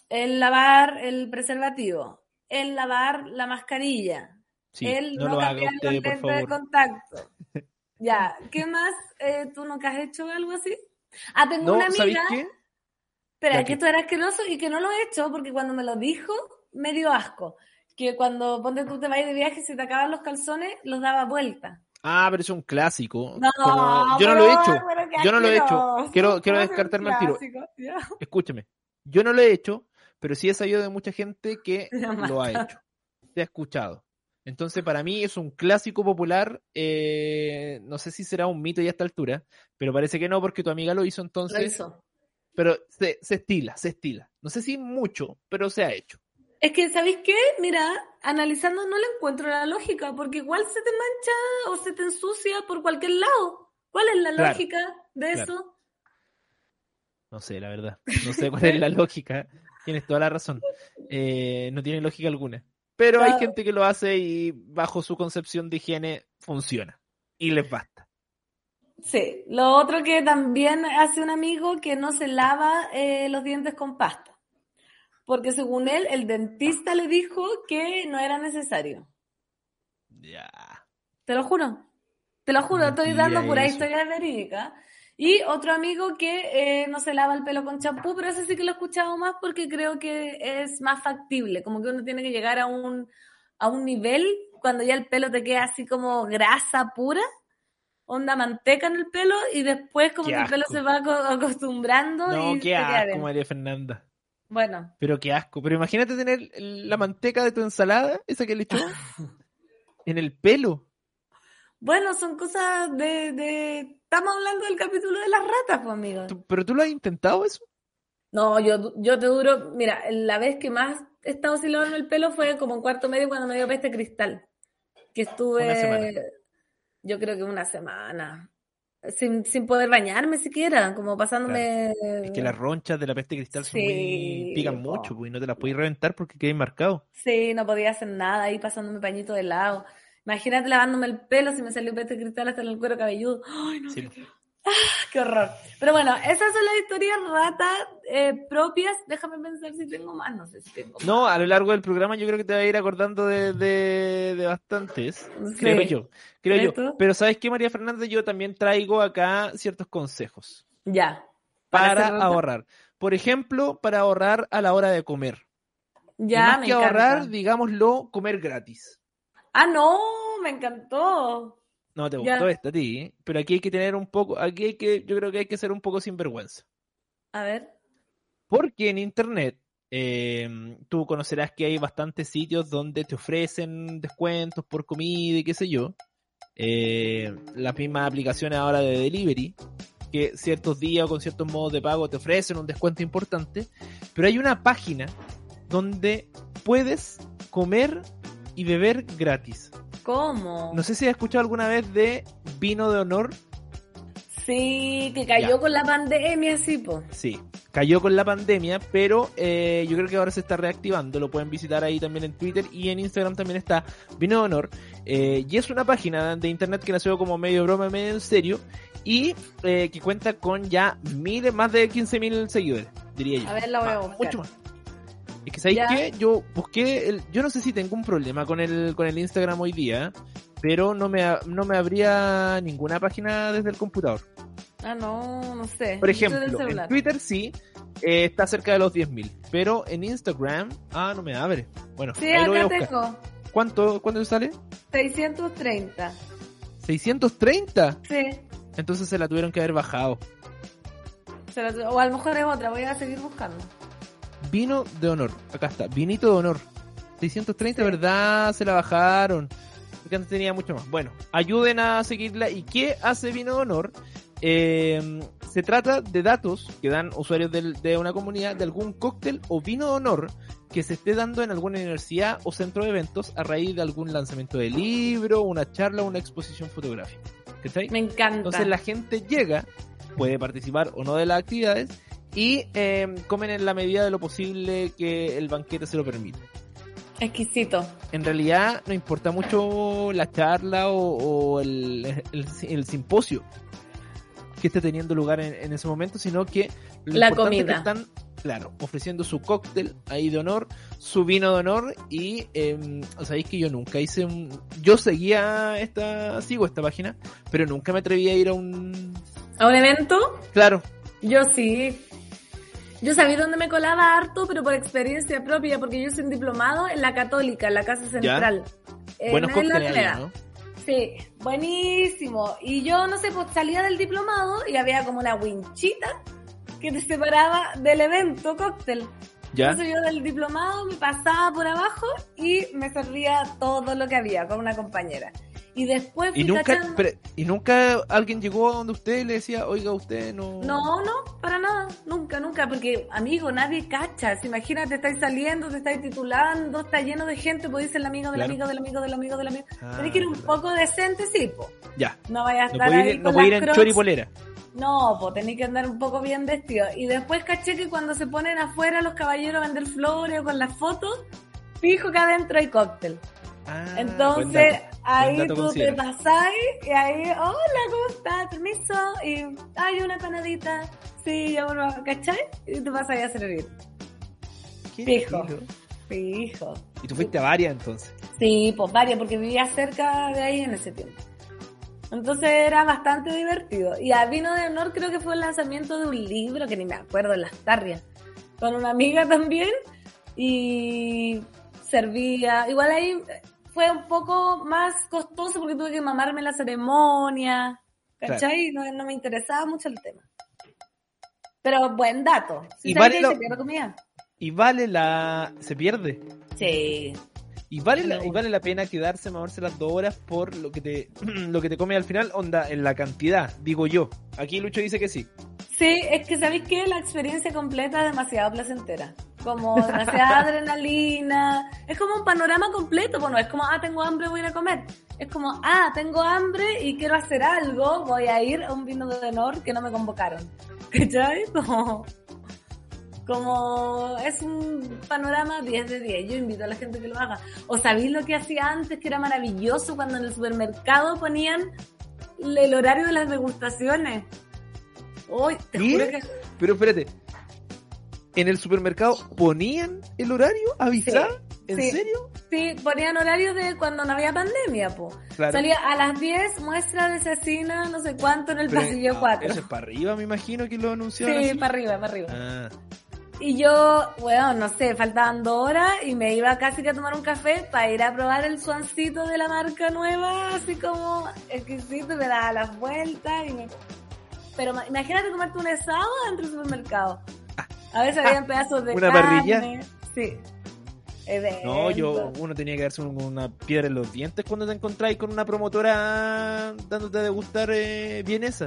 el lavar el preservativo, el lavar la mascarilla, Sí, el no no, cambiar usted, lentes de contacto. Ya, ¿qué más? Eh, ¿Tú nunca has hecho algo así? Ah, tengo No, una ¿sabéis amiga, qué? espera, que esto era asqueroso y que no lo he hecho porque cuando me lo dijo me dio asco. Que cuando ponte tú te vas de viaje se te acaban los calzones, los daba vuelta. Ah, pero es un clásico. No, Como- yo no lo he hecho. Yo no lo he hecho. Quiero, quiero ¿Cómo que un descartarme al tiro. Ya. Escúchame. Yo no lo he hecho, pero sí he sabido de mucha gente que lo ha hecho. Se ha escuchado. Entonces, para mí es un clásico popular. eh, no sé si será un mito ya a esta altura, pero parece que no, porque tu amiga lo hizo Lo entonces. hizo. Pero se, se estila, se estila. No sé si mucho, pero se ha hecho. Es que, ¿sabéis qué? Mira, analizando no le encuentro la lógica, porque igual se te mancha o se te ensucia por cualquier lado. ¿Cuál es la Claro, lógica de claro. eso? No sé, la verdad. No sé cuál es la lógica. Tienes toda la razón. Eh, no tiene lógica alguna. Pero hay gente que lo hace y bajo su concepción de higiene funciona. Y les basta. Sí. Lo otro que también hace un amigo que no se lava eh, los dientes con pasta. Porque según él, el dentista le dijo que no era necesario. Ya. Te lo juro. Te lo juro, estoy dando pura eso. historia verídica. Y otro amigo que eh, no se lava el pelo con champú, pero ese sí que lo he escuchado más porque creo que es más factible. Como que uno tiene que llegar a un, a un nivel cuando ya el pelo te queda así como grasa pura, onda manteca en el pelo, y después como Qué que el pelo se va aco- acostumbrando No, y qué asco. María Fernanda. Bueno, Pero qué asco. Pero imagínate tener la manteca de tu ensalada, esa que le echó, en el pelo. bueno, son cosas de, de... Estamos hablando del capítulo de las ratas, pues, amigo. ¿Pero tú lo has intentado eso? No, yo, yo te duro, mira, la vez que más he estado sin lavarme el pelo fue como en cuarto medio cuando me dio peste cristal. Que estuve, yo creo que una semana, sin, sin poder bañarme siquiera, como pasándome... Es que las ronchas de la peste cristal son Sí, muy... pican po. mucho, pues, y no te las puedes reventar porque quedan marcados. Sí, no podía hacer nada ahí pasándome pañito de lado. Imagínate lavándome el pelo si me salió peste cristal hasta en el cuero cabelludo. Ay, no Sí, qué. Horror. Pero bueno, esas son las historias ratas eh, propias. Déjame pensar si tengo más. No sé si tengo más. No, a lo largo del programa yo creo que te va a ir acordando de, de, de bastantes, Sí. creo yo, creo ¿Crees yo. tú? Pero ¿sabes qué, María Fernández? Yo también traigo acá ciertos consejos Ya. para, rata. ahorrar. Por ejemplo, para ahorrar a la hora de comer. Y Ya, más me que ahorrar, digámoslo, comer gratis. Ah, no, me encantó. No te Ya. gustó esta a ti, pero aquí hay que tener un poco, aquí hay que, yo creo que hay que ser un poco sinvergüenza. A ver. Porque en internet eh, tú conocerás que hay bastantes sitios donde te ofrecen descuentos por comida y qué sé yo. Eh, las mismas aplicaciones ahora de delivery, que ciertos días o con ciertos modos de pago te ofrecen un descuento importante. Pero hay una página donde puedes comer y beber gratis. ¿Cómo? No sé si has escuchado alguna vez de vino de honor. Sí, que cayó Ya. con la pandemia, sí, po. Sí, cayó con la pandemia, pero eh, yo creo que ahora se está reactivando. Lo pueden visitar ahí también en Twitter y en Instagram también está Vino de Honor. Eh, y es una página de internet que nació como medio broma, medio en serio. Y eh, que cuenta con ya miles, más de 15.000 seguidores, diría yo. A ver, la voy a buscar. Mucho más. Es que ¿sabéis qué? Yo busqué, el, yo no sé si tengo un problema con el, con el Instagram hoy día, pero no me, no me abría ninguna página desde el computador. Ah, no, no sé. Por ejemplo, en. Twitter sí, eh, está cerca de los 10.000, pero en Instagram, ah, no me abre. Bueno, Sí, ahí lo voy a buscar. tengo. ¿Cuánto, ¿Cuánto sale? 630. ¿630? Sí. Entonces se la tuvieron que haber bajado. Se lo- O a lo mejor es otra, voy a seguir buscando. Vino de honor, acá está, vinito de honor. 630, Sí. ¿verdad? Se la bajaron. Porque antes tenía mucho más. Bueno, ayuden a seguirla. ¿Y qué hace vino de honor? Eh, se trata de datos que dan usuarios del- de una comunidad de algún cóctel o vino de honor que se esté dando en alguna universidad o centro de eventos a raíz de algún lanzamiento de libro, una charla o una exposición fotográfica. ¿Cachai? Me encanta. Entonces la gente llega, puede participar o no de las actividades y eh, comen en la medida de lo posible que el banquete se lo permite. Exquisito. En realidad no importa mucho la charla o, o el, el- el simposio. que esté teniendo lugar en, en ese momento, sino que lo La es que comida. están, claro, ofreciendo su cóctel ahí de honor, su vino de honor y eh, sabéis que yo nunca hice un, yo seguía esta, sigo esta página, pero nunca me atreví a ir a un, ¿A un evento? claro, Yo sí. Yo sabía dónde me colaba harto, pero por experiencia propia, porque yo soy un diplomado en la Católica, en la Casa Central. Eh, buenos cócteles ¿no? Sí, buenísimo. Y yo, no sé, pues salía del diplomado y había como una winchita que te separaba del evento cóctel. Ya. Entonces yo del diplomado me pasaba por abajo y me servía todo lo que había con una compañera. Y después Y nunca, cachando- pero- y nunca alguien llegó a donde usted y le decía, oiga, usted no... No, no, para nada, nunca, nunca, porque amigo, nadie cacha. Imagínate, estáis saliendo, te estáis titulando, está lleno de gente, podéis ser el amigo del Claro. amigo del amigo del amigo del amigo. Ah, Tenés que ir un poco decente, sí, po. Ya. No vayas a No estar puede ahí ir, no con ir las en crocs. No, pues tenéis que andar un poco bien vestido. Y después caché que cuando se ponen afuera los caballeros a vender flores o con las fotos, fijo que adentro hay cóctel. Ah, Entonces. Ahí tú te pasáis y ahí, hola, ¿cómo estás? Permiso. Y hay una panadita. Sí, ya bueno, ¿cachai? Y te pasas a servir. Fijo. Fijo. Y tú fuiste a varias entonces. Sí, pues varias, porque vivía cerca de ahí en ese tiempo. Entonces era bastante divertido. Y a Vino de Honor creo que fue el lanzamiento de un libro que ni me acuerdo, en las tarrias. Con una amiga también. Y servía. Igual ahí fue un poco más costoso porque tuve que mamarme la ceremonia. ¿Cachai? No, no me interesaba mucho el tema. Pero buen dato. Y vale lo- se pierde comida. Y vale la... se pierde. Sí. Y vale, la, y vale la pena quedarse, mamarse las dos horas por lo que te lo que te come al final, onda, en la cantidad, digo yo. Aquí Lucho dice que sí. Sí, es que sabéis que la experiencia completa es demasiado placentera. Como demasiada adrenalina. Es como un panorama completo. Bueno, es como, ah, tengo hambre, voy a ir a comer. Es como, ah, tengo hambre y quiero hacer algo, voy a ir a un vino de honor que no me convocaron. ¿Cachai? Como, como es un panorama 10 de 10. Yo invito a la gente que lo haga. ¿O sabéis lo que hacía antes que era maravilloso cuando en el supermercado ponían el horario de las degustaciones? Uy, te que Pero espérate. ¿En el supermercado ponían el horario? ¿Avisar? ¿En sí. serio? sí, ponían horarios de cuando no había pandemia, po. Claro. Salía a las 10, muestra de cecina, no sé cuánto en el Pero, pasillo ah, 4. Eso es para arriba, me imagino que lo anunciaron Sí, así. para arriba, para arriba. Ah, Y yo, bueno, no sé, faltaban dos horas y me iba casi que a tomar un café para ir a probar el suancito de la marca nueva, así como exquisito, me daba las vueltas y me... Pero ma- imagínate comerte un asado dentro del supermercado. A veces había pedazos de ¿Una carne. parrilla? Sí. Evento. no, yo, uno tenía que darse un- una piedra en los dientes cuando te encontráis con una promotora dándote a degustar eh, vienesa.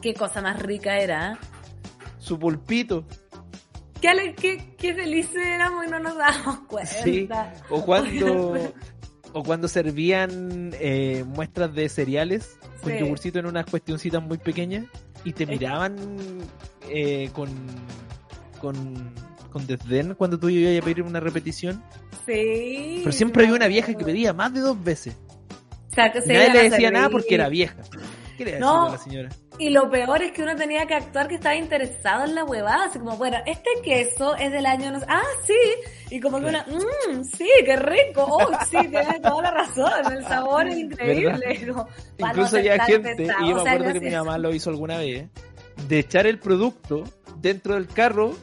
Qué cosa más rica era, ¿eh? Su pulpito. Qué, qué, qué felices éramos y no nos dábamos cuenta. Sí. O cuando, o cuando servían eh, muestras de cereales con Sí. yogurcito en unas cuestioncitas muy pequeñas y te miraban eh, con, con, con desdén cuando tú ibas a pedir una repetición. Sí. Pero siempre había una vieja que pedía más de dos veces. O sea, que se Nadie le a decía nada porque era vieja. ¿Qué le decía No. a la señora? Y lo peor es que uno tenía que actuar que estaba interesado en la huevada, así como, bueno, este queso es del año, no ah, sí, y como que una, mmm, sí, qué rico, oh, sí, tiene toda la razón, el sabor es increíble. Como, Incluso tan gente, pesado, y yo me o sea, acuerdo que mi mamá lo hizo alguna vez, de echar el producto dentro del carro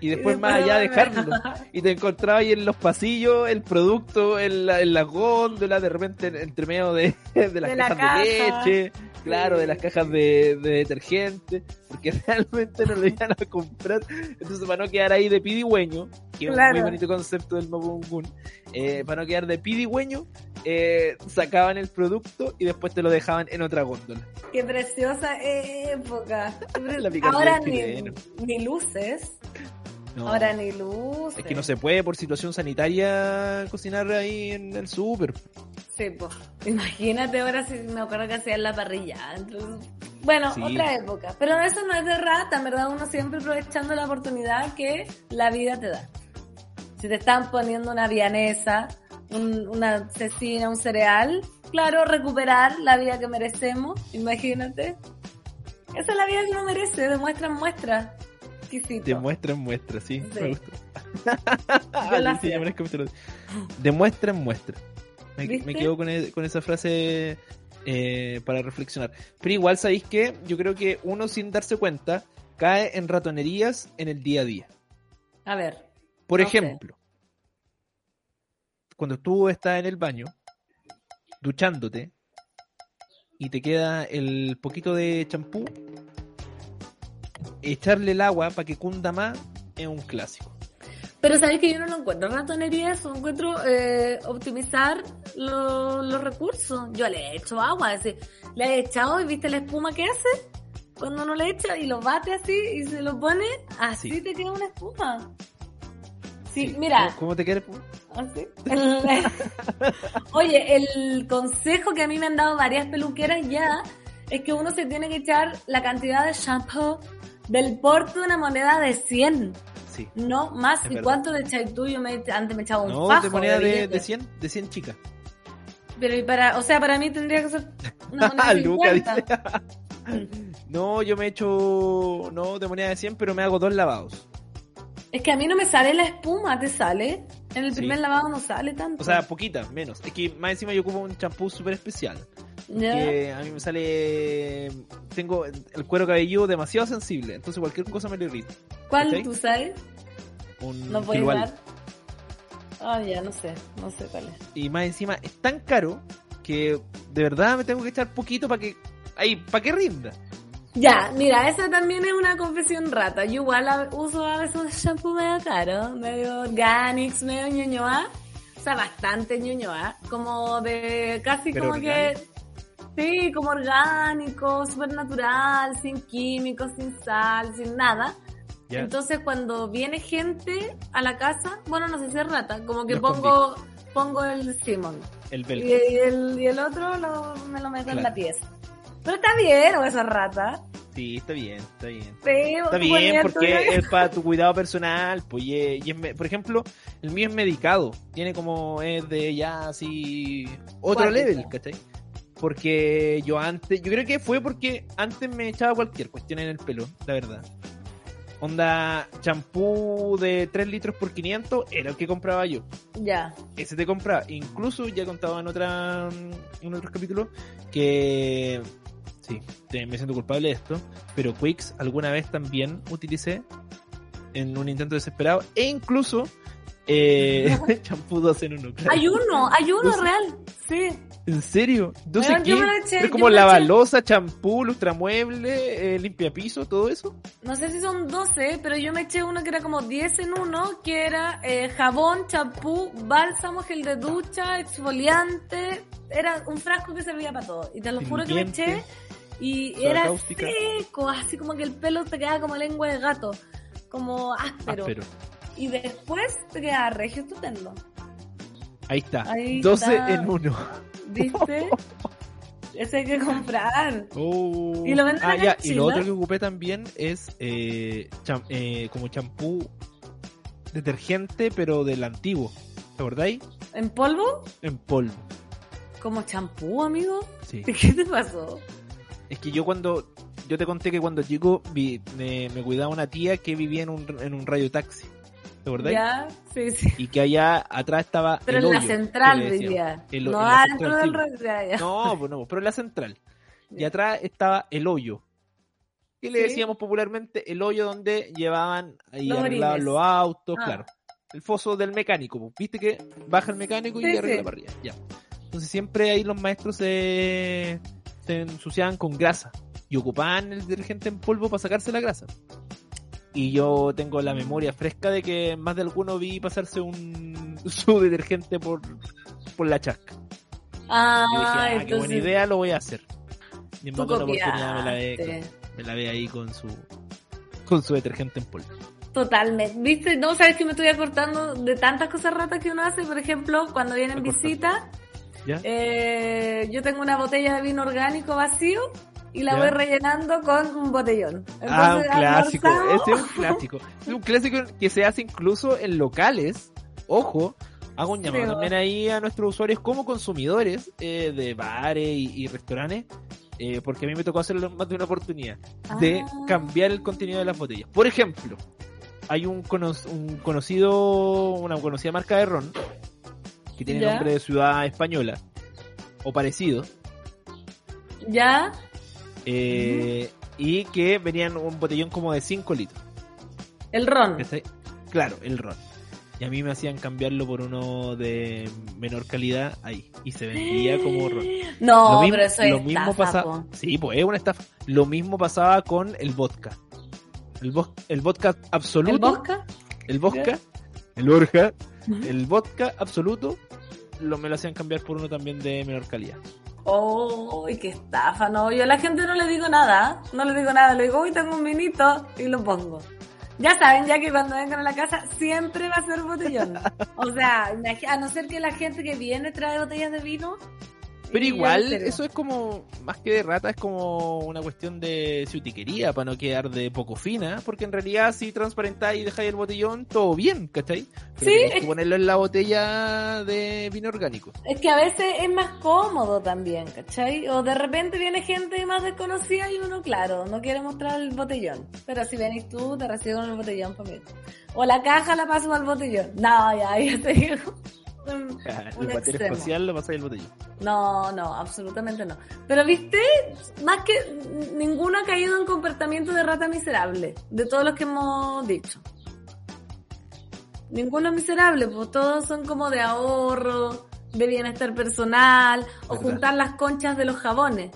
y después más allá dejarlo. Y te encontrabas ahí en los pasillos el producto, en la, en la góndola, de repente en- entre medio de, de las De la cajas de leche, claro, de las cajas de, de detergente, porque realmente no lo iban a comprar. Entonces, para no quedar ahí de pidigüeño, que es un muy bonito concepto del Mapungún, eh, para no quedar de pidigüeño, eh, sacaban el producto y después te lo dejaban en otra góndola. Qué preciosa época. Ahora ni, ni luces, No. ahora ni luces. Es que no se puede por situación sanitaria cocinar ahí en el súper. Sí, pues. Imagínate ahora si me acuerdo que hacían la parrilla. Entonces, bueno, Sí. otra época. Pero eso no es de rata, verdad, uno siempre aprovechando la oportunidad que la vida te da. Si te están poniendo una vianesa, un- una cecina, un cereal, claro, recuperar la vida que merecemos, imagínate. Esa es la vida que uno merece, demuestra en muestra. Exquisito. Demuestra en muestra, sí. Sí. Me gusta. El capítulo. Demuestra en muestra. Me, quedo con, e- con esa frase eh, para reflexionar. Pero igual, ¿sabéis que Yo creo que uno sin darse cuenta cae en ratonerías en el día a día. A ver. Por No sé. ejemplo, cuando tú estás en el baño, duchándote, y te queda el poquito de champú, echarle el agua para que cunda más es un clásico. Pero sabes que yo no lo encuentro ratonería, eso encuentro eh, optimizar lo- los recursos. Yo le he hecho agua, es decir, le he echado y viste la espuma que hace cuando uno le echa y lo bate así y se lo pone, así Sí. te queda una espuma. Sí, Sí. mira, ¿Cómo, cómo te quieres? así. El- Oye, el consejo que a mí me han dado varias peluqueras ya es que uno se tiene que echar la cantidad de shampoo del porte de una moneda de 100. Sí. No más. ¿Y cuánto le echáis tú? Yo me, antes me echaba un No, fajo de moneda de, de 100, de 100 chicas. Pero y para, o sea, para mí tendría que ser una moneda de Luca 50. No, yo me echo, no, de moneda de 100, pero me hago dos lavados. Es que a mí no me sale la espuma, ¿te sale? En el Sí. primer lavado no sale tanto. O sea, poquita, menos. Es que más encima yo ocupo un champú súper especial. ¿Ya? Que a mí me sale. Tengo el cuero cabelludo demasiado sensible, entonces cualquier cosa me lo irrita. ¿Cuál ¿cachai? tú sabes? Un No puedes dar. Ah, ya, no sé, no sé cuál es. Y más encima es tan caro que de verdad me tengo que echar poquito para que. Ahí, para que rinda. Ya, mira, esa también es una confesión rata. Yo igual uso a veces un shampoo medio caro, medio organics, medio ñoñoa. O sea, bastante ñoñoa. Como de casi Pero como que... Sí, como orgánico, súper natural, sin químicos, sin sal, sin nada. Entonces cuando viene gente a la casa, bueno, no sé si es rata, como que pongo pongo el Simon. El Y, y el, y el otro lo- me lo meto en la pieza. Pero está bien, o esa rata. Sí, está bien, está bien. Sí, Está bien, porque es para tu cuidado personal. Pues, y es- y es me- por ejemplo, el mío es medicado. Tiene como, es de ya así, otro level, ¿cachai? Porque yo antes, yo creo que fue porque antes me echaba cualquier cuestión en el pelo, la verdad. Onda, champú de 3 litros por 500 era el que compraba yo. Ya. Ese te compraba. Incluso ya contaba en otra en otros capítulos que sí, te- me siento culpable de esto, pero Quicks alguna vez también utilicé en un intento desesperado e incluso eh, champú 2 en 1. Hay uno, hay uno real. Sí. ¿En serio? Entonces, Weón, ¿qué? yo me eché, ¿Es como lavalosa, champú, lustramueble, eh, limpiapiso, todo eso? No sé si son 12, pero yo me eché uno que era como 10 en uno, que era eh, jabón, champú, bálsamo, gel de ducha, exfoliante. Era un frasco que servía para todo. Y te lo juro que me eché y era cáustica. seco, así como que el pelo te quedaba como lengua de gato, como áspero. Áspero. Y después te quedaba regio estupendo. Ahí está. Ahí 12 está. en 1. ¿Viste? Ese hay que comprar. Oh. Y lo venden ah, ya, y lo otro que ocupé también es eh, cham- eh, como champú detergente, pero del antiguo. ¿Te acordáis? ¿En polvo? En polvo. ¿Como champú, amigo? Sí. ¿Qué te pasó? Es que yo cuando. Yo te conté que cuando chico vi- me, me cuidaba una tía que vivía en un, en un radio taxi. ¿Te? Ya, sí, sí. Y que allá atrás estaba. Pero el en la hoyo, central, que diría. El- no en la adentro del sí. ya, ya. No, pues no, pero en la central. Y atrás estaba el hoyo. Y le decíamos popularmente el hoyo donde llevaban ahí Los arreglaban los autos, Ah. claro. El foso del mecánico, pues, viste que baja el mecánico y arregla para arriba. Ya. Entonces siempre ahí los maestros se, se ensuciaban con grasa y ocupaban el detergente en polvo para sacarse la grasa. Y yo tengo la memoria fresca de que más de alguno vi pasarse un su detergente por, por la chasca. Ah, Yo dije, ah, qué buena entonces idea, lo voy a hacer. Y en oportunidad me la, ve, me la ve ahí con su con su detergente en polvo. Totalmente. ¿Viste? No, sabes que me estoy acortando de tantas cosas ratas que uno hace. Por ejemplo, cuando vienen visitas, eh, yo tengo una botella de vino orgánico vacío y la ¿Ya? voy rellenando con un botellón. ah, un clásico. Ese es un clásico. Es un clásico que se hace incluso en locales. Ojo, hago un llamado Sí, también ahí a nuestros usuarios como consumidores eh, de bares y, y restaurantes eh, porque a mí me tocó hacerlo más de una oportunidad, de Ah. cambiar el contenido de las botellas. Por ejemplo, hay un, cono- un conocido, una conocida marca de ron, que tiene Ya. nombre de ciudad española, o parecido, ¿Ya? Eh, y que venían un botellón como de 5 litros. El ron. Claro, el ron. Y a mí me hacían cambiarlo por uno de menor calidad ahí. Y se vendía como ron. No, lo mismo, pero eso es lo mismo estafa, pasaba. po. Sí, pues es una estafa. Lo mismo pasaba con el vodka. El, vo- el vodka absoluto. ¿El vodka? El vodka. El Borja. El vodka absoluto. Lo, me lo hacían cambiar por uno también de menor calidad. ¡Oh, qué estafa! No, yo a la gente no le digo nada. No le digo nada. Le digo, uy, tengo un vinito y lo pongo. Ya saben, ya que cuando vengan a la casa siempre va a ser botellón. O sea, a no ser que la gente que viene trae botellas de vino. Pero igual, eso es como, más que de rata, es como una cuestión de ciutiquería para no quedar de poco fina, porque en realidad si transparentáis y dejáis el botellón, todo bien, ¿cachai? Pero Sí, que ponerlo en la botella de vino orgánico. Es que a veces es más cómodo también, ¿cachai? O de repente viene gente más desconocida y uno, claro, no quiere mostrar el botellón. Pero si venís tú, te recibo con el botellón para mí. O la caja la paso al botellón. No, ya, ya te digo. Un- el un espacial lo pasáis el botellón. No, no, absolutamente no. Pero viste, más que ninguno ha caído en comportamiento de rata miserable, de todos los que hemos dicho. Ninguno es miserable, pues todos son como de ahorro, de bienestar personal, o ¿Verdad? juntar las conchas de los jabones.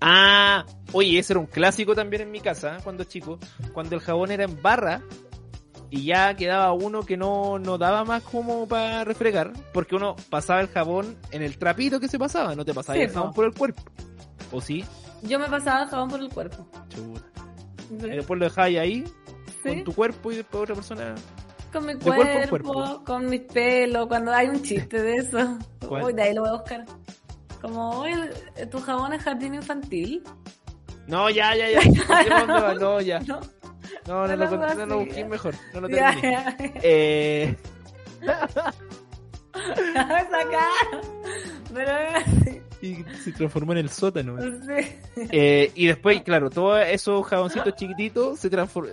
Ah, oye, ese era un clásico también en mi casa, cuando chico, cuando el jabón era en barra y ya quedaba uno que no, no daba más como para refregar, porque uno pasaba el jabón en el trapito que se pasaba, no te pasaba Sí, el jabón po. por el cuerpo. ¿O sí? Yo me pasaba el jabón por el cuerpo. Chuta. Y ¿Sí? después lo dejabas ahí ¿Sí? con tu cuerpo y después otra persona. Con mi cuerpo en cuerpo, cuerpo. con mis pelos, cuando hay un chiste de eso. Uy, de ahí lo voy a buscar. Como, oye, tu jabón es jardín infantil. No, ya, ya, ya. No, ya. ¿No? No, no, No lo no, no, lo busqué mejor. No lo Ya, terminé. ya. Eh, Saca. Pero es así. y se transformó en el sótano. Sí. Eh, y después, claro, todos esos jaboncitos chiquititos se,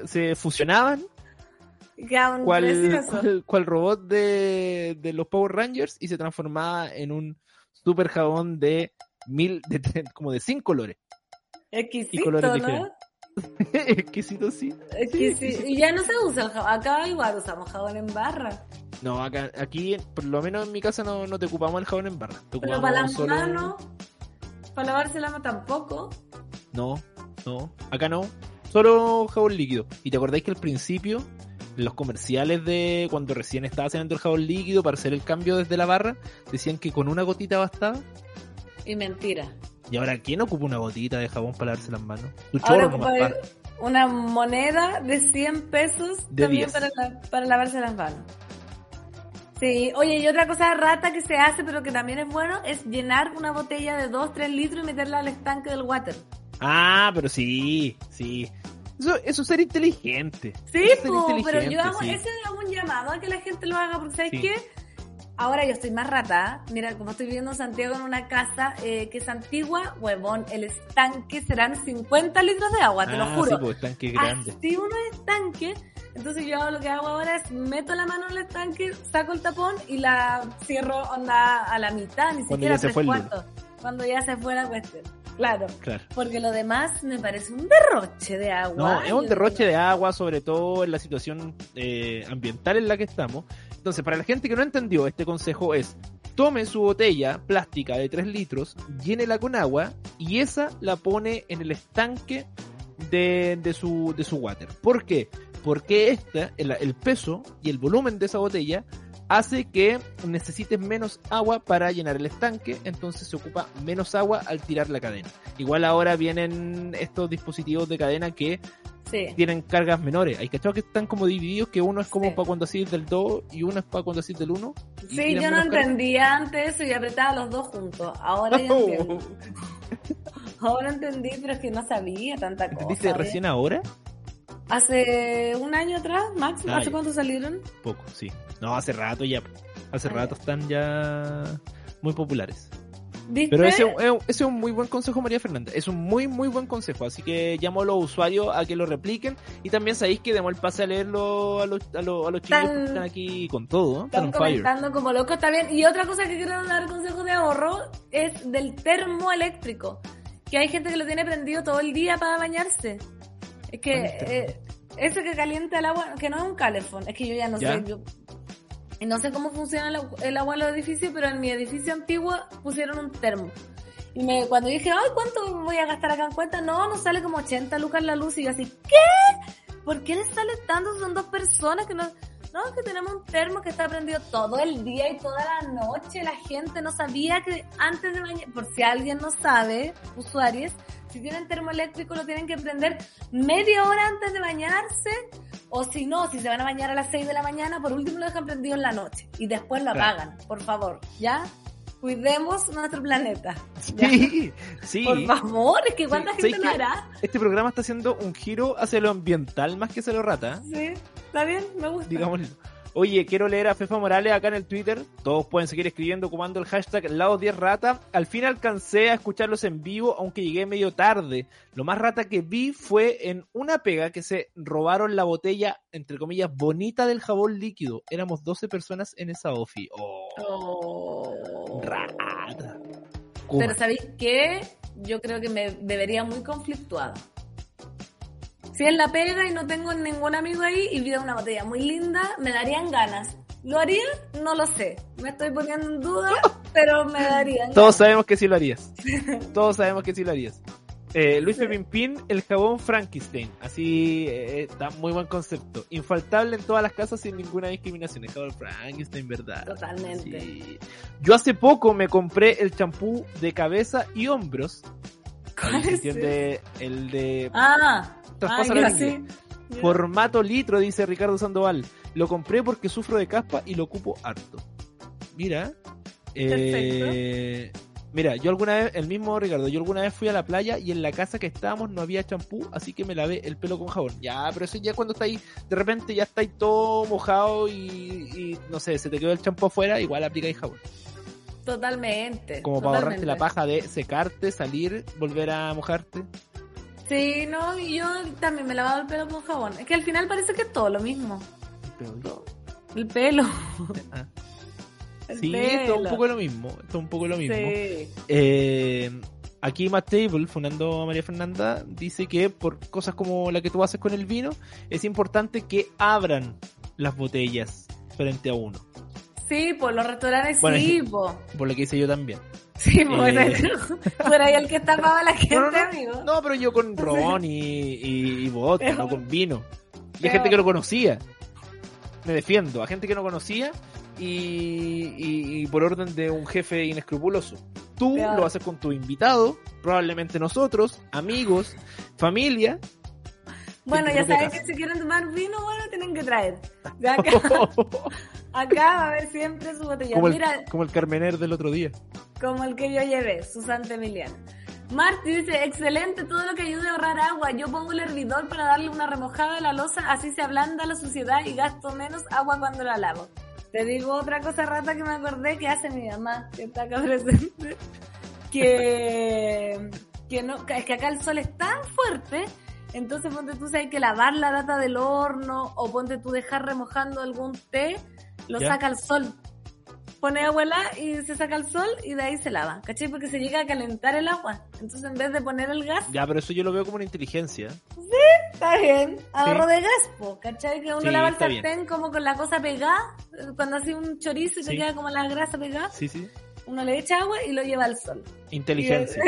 se fusionaban cual, cual, cual robot de, de los Power Rangers y se transformaba en un super jabón de mil, de, como de cinco colores. Exquisito, colores ¿no? diferentes. Exquisito, sí. Exquisito. Y ya no se usa el jabón. Acá igual usamos jabón en barra. No, acá, aquí, por lo menos en mi casa, no, no te ocupamos el jabón en barra. Te Pero para las solo- manos, para lavarse la mano tampoco. No, no, acá no. Solo jabón líquido. Y te acordáis que al principio, en los comerciales de cuando recién estaba haciendo el jabón líquido para hacer el cambio desde la barra, decían que con una gotita bastaba. Y mentira. Y ahora, ¿quién ocupa una gotita de jabón para lavarse las manos? Tu chorro nomás. una moneda de 100 pesos De también 10. para, la- para lavarse las manos. Sí, oye, y otra cosa rata que se hace, pero que también es bueno, es llenar una botella de 2, 3 litros y meterla al estanque del water. Ah, pero sí, sí. Eso, eso es ser inteligente. Sí, Eso es ser po, pero yo hago, sí. ese hago un llamado a que la gente lo haga, porque ¿sabes Sí. qué? Ahora yo estoy más rata. Mira, como estoy viviendo en Santiago en una casa eh, que es antigua, huevón, el estanque serán 50 litros de agua, te lo Ah, juro. Sí, pues estanque grande. Así uno estanque. Entonces yo lo que hago ahora es meto la mano en el estanque, saco el tapón y la cierro onda a la mitad, ni Cuando siquiera ya tres cuartos. Cuando ya se fue la cuestión. Claro. Claro. Porque lo demás me parece un derroche de agua. No, es un derroche de agua, sobre todo en la situación eh, ambiental en la que estamos. Entonces, para la gente que no entendió, este consejo es, tome su botella plástica de 3 litros, llénela con agua y esa la pone en el estanque de, de su, de su water. ¿Por qué? Porque esta, el, el peso y el volumen de esa botella hace que necesites menos agua para llenar el estanque, entonces se ocupa menos agua al tirar la cadena. Igual ahora vienen estos dispositivos de cadena que Sí. tienen cargas menores. Hay cachado que están como divididos, que uno es como Sí. para cuando así del 2 y uno es para cuando así del 1. Sí, yo no entendía antes eso y apretaba los dos juntos. Ahora ya entiendo. Ahora entendí, pero es que no sabía tanta cosa. ¿Entendiste ¿ves? recién ahora? Hace un año atrás, Max, Ah, ¿hace ya. cuánto salieron? Poco, sí. No, hace rato ya. Hace Ah, rato ya. están ya muy populares. ¿Viste? Pero ese, es un- ese es un muy buen consejo, María Fernanda. Es un muy, muy buen consejo. Así que llamo a los usuarios a que lo repliquen. Y también sabéis que demos el pase a leerlo a los, a los, a los Están- que están aquí con todo. ¿no? Están Están on fire. comentando como locos también. Y otra cosa que quiero dar consejo de ahorro es del termo eléctrico. Que hay gente que lo tiene prendido todo el día para bañarse. Es que eh, ese que calienta el agua, que no es un calefón, es que yo ya no ¿Ya? sé. Yo, no sé cómo funciona el, agu- el agua en los edificios, pero en mi edificio antiguo pusieron un termo. Y me, cuando dije, ay, ¿cuánto voy a gastar acá en cuenta? No, nos sale como 80 lucas la luz. Y yo así, ¿qué? ¿Por qué le sale tanto? Son dos personas que no... No, es que tenemos un termo que está prendido todo el día y toda la noche. La gente no sabía que antes de bañar, por si alguien no sabe, usuarios, si tienen termoeléctrico lo tienen que prender media hora antes de bañarse. O si no, si se van a bañar a las 6 de la mañana, por último lo dejan prendido en la noche. Y después lo Claro. apagan, por favor. ¿Ya? Cuidemos nuestro planeta. ¿ya? Sí, sí. Por favor, es que cuánta Sí, gente ¿sabes lo hará. Este programa está haciendo un giro hacia lo ambiental más que hacia lo rata. ¿eh? Sí, está bien, me gusta. digámoslo. Oye, quiero leer a Fefa Morales acá en el Twitter. Todos pueden seguir escribiendo comando el hashtag lado 10 rata. Al fin alcancé a escucharlos en vivo, aunque llegué medio tarde. Lo más rata que vi fue en una pega que se robaron la botella, entre comillas, bonita del jabón líquido. Éramos 12 personas en esa ofi. Oh, Oh. rata. Pero ¿sabéis qué? Yo creo que me debería muy conflictuada. Si es la pega y no tengo ningún amigo ahí y pido una botella muy linda, me darían ganas. ¿Lo haría? No lo sé. Me estoy poniendo en duda, pero me darían Todos ganas. sabemos que sí lo harías. Todos sabemos que sí lo harías. Eh, Luis Pepimpín, el jabón Frankenstein. Así eh, está muy buen concepto. Infaltable en todas las casas sin ninguna discriminación. El jabón Frankenstein, ¿verdad? Totalmente. Sí. Yo hace poco me compré el champú de cabeza y hombros. ¿Cuál es el de Ah, Inglés. sí. Ya. formato litro, dice Ricardo Sandoval. Lo compré porque sufro de caspa y lo ocupo harto. Mira. eh, mira, yo alguna vez, el mismo Ricardo, yo alguna vez fui a la playa y en la casa que estábamos no había champú, así que me lavé el pelo con jabón. Ya, pero eso ya cuando está ahí, de repente ya está ahí todo mojado y, y, no sé, se te quedó el champú afuera, igual aplicáis jabón. Totalmente. Como para ahorrarte totalmente. la paja de secarte, salir, volver a mojarte. Sí, no, y yo también me lavaba el pelo con jabón. Es que al final parece que es todo lo mismo. El pelo. Ah. El Sí, esto es un pelo. poco lo mismo. Un poco lo mismo. Sí. Eh, aquí Matt Table, fundando a María Fernanda, dice que por cosas como la que tú haces con el vino, es importante que abran las botellas frente a uno. Sí, pues los restaurantes Bueno, sí, pues. Por lo que hice yo también. Sí, pues. Eh. Tú eras el que estafaba a la gente, No, no, no. amigo. No, pero yo con ron y, y, y vodka, Pero- no con vino. Y hay gente que lo conocía. Me defiendo, a gente que no conocía y, y- por orden de un jefe inescrupuloso. Tú Pero- lo haces con tu invitado, probablemente nosotros, amigos, familia. Bueno, ya saben casa. que si quieren tomar vino, bueno, tienen que traer. De acá, acá va a haber siempre su botella. como, el, Mira, como el Carmener del otro día. Como el que yo llevé, Susante Emiliano. Marty dice, excelente todo lo que ayude a ahorrar agua. Yo pongo el hervidor para darle una remojada a la losa, así se ablanda la suciedad y gasto menos agua cuando la lavo. Te digo otra cosa rata que me acordé que hace mi mamá, que está acá presente. Que, que no, es que acá el sol es tan fuerte, entonces ponte tú si hay que lavar la lata del horno o ponte tú dejar remojando algún té, lo Ya. saca al sol pone agua y se saca el sol y de ahí se lava, ¿cachai? Porque se llega a calentar el agua. Entonces en vez de poner el gas, Ya, pero eso yo lo veo como una inteligencia. está bien, ahorro de gas, po, ¿cachai? Que uno Sí, lava el bien. sartén como con la cosa pegada, cuando hace un chorizo y se Sí. queda como la grasa pegada, Sí, sí. uno le echa agua y lo lleva al sol. Inteligencia.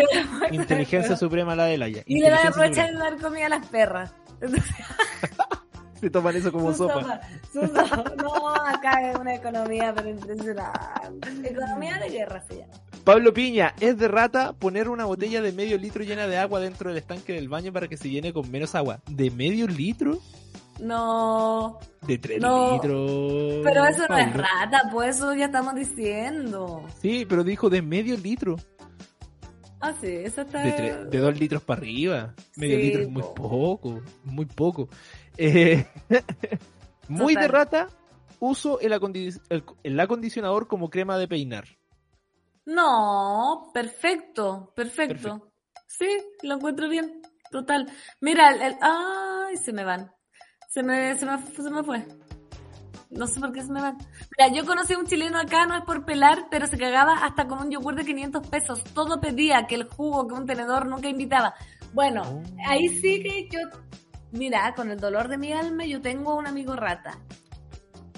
Y, Inteligencia suprema la de Laia. y le va a aprovechar de dar comida a las perras. Entonces, Se toman eso como sopa. No, acá es una economía pero impresionante. Economía de guerra se llama. Pablo Piña, es de rata poner una botella de medio litro llena de agua dentro del estanque del baño para que se llene con menos agua. ¿De medio litro? No, De tres No, litros. Pero eso no es rata, pues eso ya estamos diciendo. Sí, pero dijo de medio litro. Ah, sí, eso está. De, dos litros para arriba. Medio Sí, litro es muy po. poco. Muy poco. Eh, muy de rata, uso el, el- el acondicionador como crema de peinar. No, perfecto, perfecto. Sí, lo encuentro bien. Total. Mira, el, el- ay, se me van. Se me, se me, se me fue. No sé por qué se me van. Mira, yo conocí a un chileno acá, no es por pelar, pero se cagaba hasta con un yogur de 500 pesos. Todo pedía, que el jugo, que un tenedor, nunca invitaba. Bueno, Oh. ahí sí que yo, mira, con el dolor de mi alma, yo tengo un amigo rata.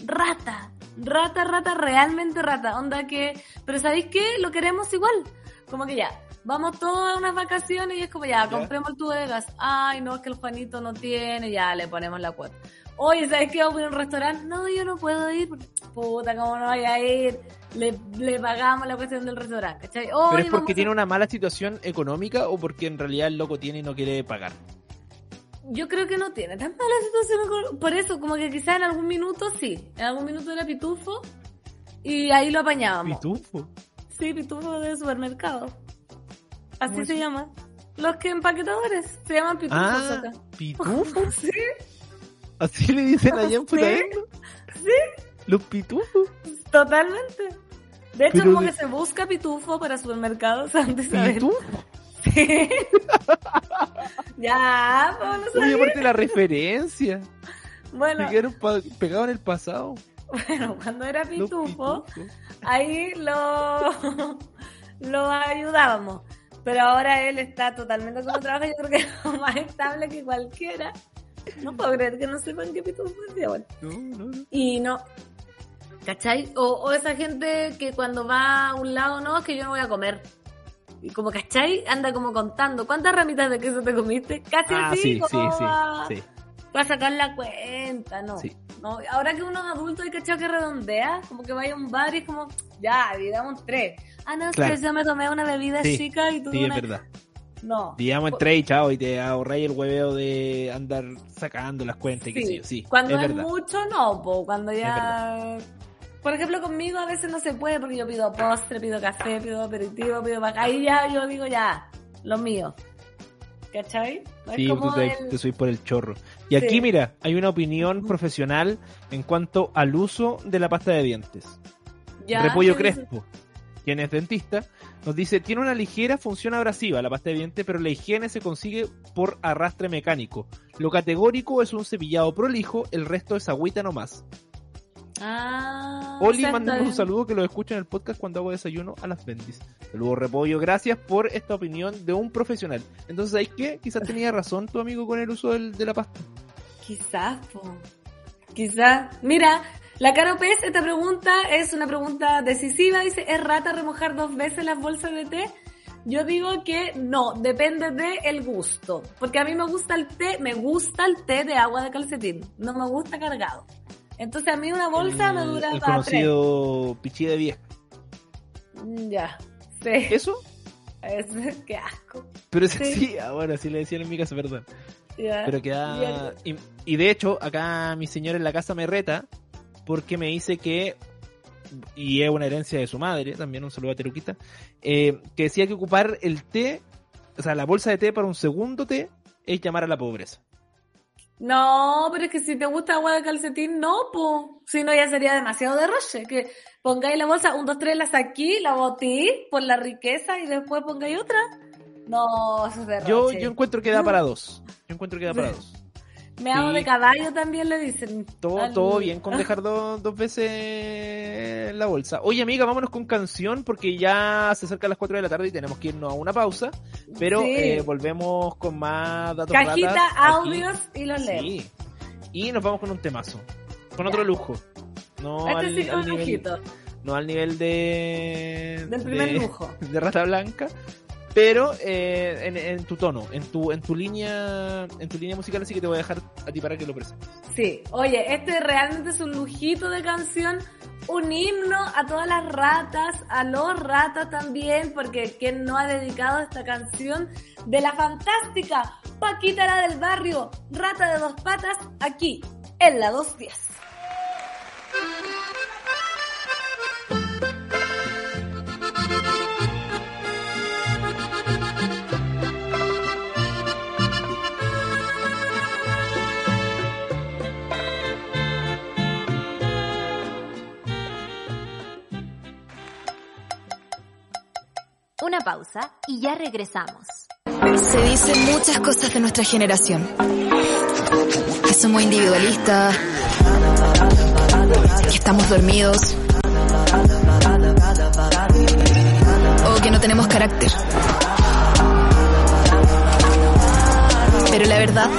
Rata, rata, rata, realmente rata. Onda que, pero ¿sabéis qué? Lo queremos igual. Como que ya, vamos todas a unas vacaciones y es como ya, compremos el tubo de gas. Ay, no, es que el Juanito no tiene, ya le ponemos la cuota. Oye, ¿sabes qué? Vamos a ir a un restaurante. No, yo no puedo ir. Puta, ¿cómo no voy a ir? Le, le pagamos la cuestión del restaurante, ¿cachai? ¿Pero es porque a- tiene una mala situación económica o porque en realidad el loco tiene y no quiere pagar? Yo creo que no tiene tan mala situación. Por eso, como que quizás en algún minuto sí. En algún minuto era pitufo. Y ahí lo apañábamos. Pitufo. Sí, pitufo de supermercado. Así ¿Cómo se llama. Los que empaquetadores se llaman pitufos Ah, acá. pitufo. Sí, Así le dicen allá en Sí. Putaendo. sí, Los pitufos. totalmente. De hecho, Pero como de- que se busca pitufo para supermercados antes de saber. Pitufo. Sí. ya, pues no Oye, aparte la referencia. Bueno, Se quedaron pa- pegados en el pasado. bueno, cuando era pitufo, ahí lo, lo ayudábamos. Pero ahora él está totalmente como trabaja, yo creo que es más estable que cualquiera. No puedo creer que no sepan qué pitufo es bueno. No, no, no. Y no. ¿Cachai? O, o esa gente que cuando va a un lado, no, es que yo no voy a comer. Y como, ¿cachai? Anda como contando. ¿Cuántas ramitas de queso te comiste? Casi Ah, así, sí, sí, como sí, va- sí. va a sacar la cuenta, ¿no? Sí. no ahora que uno es adulto hay cachado que redondea, como que vaya a un bar y es como, ya, digamos tres. Ah, no, es Claro. que yo me tomé una bebida Sí, chica y tú Sí, es verdad. No. Digamos en tres y chao, y te ahorráis el hueveo de andar sacando las cuentas y qué sé yo. Sí, Cuando es es, mucho, no, po. Cuando ya. Por ejemplo, conmigo a veces no se puede porque yo pido postre, pido café, pido aperitivo, pido pa- Ahí ya yo digo ya, lo mío. ¿Cachai? No Sí, tú te, el- te subís por el chorro. Y aquí, mira, hay una opinión profesional en cuanto al uso de la pasta de dientes. ya, Repollo. Crespo, quien es dentista, nos dice, tiene una ligera función abrasiva la pasta de dientes, pero la higiene se consigue por arrastre mecánico. Lo categórico es un cepillado prolijo, el resto es agüita nomás. Ah. Oli, mándame está un saludo que lo escucho en el podcast cuando hago desayuno a las bendis. Saludos, Repollo. Gracias por esta opinión de un profesional. Entonces, ¿sabes qué? Quizás tenía razón tu amigo con el uso del- de la pasta. Quizás, po. Quizás. Mira, la Caro Pez, esta pregunta es una pregunta decisiva. Dice, ¿es rata remojar dos veces las bolsas de té? Yo digo que no, depende de el gusto. Porque a mí me gusta el té, me gusta el té de agua de calcetín. No me gusta cargado. Entonces a mí una bolsa me El- dura El para conocido pichí de vieja. tres. Mm, Ya. Sí. ¿Eso? Es, qué asco. Pero ese Sí. sí, ahora sí le decían en mi casa, perdón. Ya. Pero queda... Y, y de hecho, acá mi señor en la casa me reta porque me dice que, y es una herencia de su madre, también un saludo a Teruquita, eh, que decía que ocupar el té, o sea, la bolsa de té para un segundo té es llamar a la pobreza. No, pero es que si te gusta agua de calcetín, no, po. Si no, ya sería demasiado de roche. Que pongáis la bolsa, un, dos, tres, la saquí, la botí por la riqueza y después pongáis otra. No, eso es de Yo, yo encuentro que da para dos. Yo encuentro que da para dos. Me hago sí. de caballo también le dicen. Todo, Al- todo bien con dejar dos, dos veces la bolsa. Oye, amiga, vámonos con canción porque ya se acerca las 4 de la tarde y tenemos que irnos a una pausa. Pero Sí. eh, volvemos con más datos Cajita, ratas aquí. audios y los leo. Sí. Y nos vamos con un temazo. Con otro lujo. No Este al, sí al nivel, no al nivel de. Del primer de- lujo. De rata blanca. Pero eh, en, tu tono, en tu, en tu línea, en tu línea musical, así que te voy a dejar a ti para que lo presentes. Sí, oye, este realmente es un lujito de canción, un himno a todas las ratas, a los ratas también, porque quien no ha dedicado esta canción de la fantástica Paquita la del barrio, rata de dos patas, aquí, en la 210. Una pausa y ya regresamos. Se dicen muchas cosas de nuestra generación. Que somos individualistas, que estamos dormidos, o que no tenemos carácter. Pero la verdad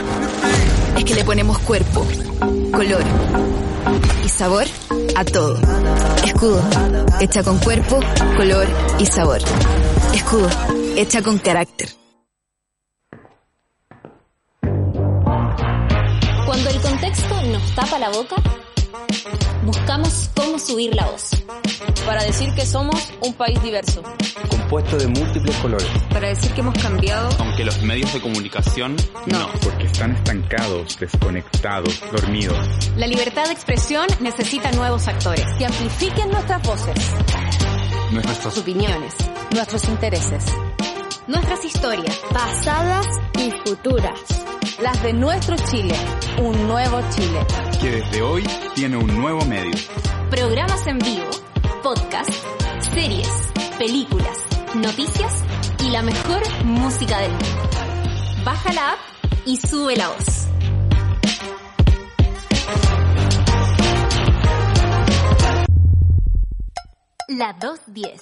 es que le ponemos cuerpo, color y sabor a todo. Escudo, hecha con cuerpo, color y sabor. Escudo, hecha con carácter. Cuando el contexto nos tapa la boca, buscamos cómo subir la voz. para decir que somos un país diverso. Compuesto de múltiples colores. Para decir que hemos cambiado, Aunque los medios de comunicación no. porque están estancados, desconectados, dormidos. La libertad de expresión necesita nuevos actores. que amplifiquen nuestras voces, Nuestros opiniones, nuestros intereses, Nuestras historias. Pasadas y futuras. las de nuestro Chile, un nuevo Chile. Que desde hoy tiene un nuevo medio. Programas en vivo. Podcast. Series. Películas. Noticias. Y la mejor música del mundo. Baja la app y sube la voz. La 210.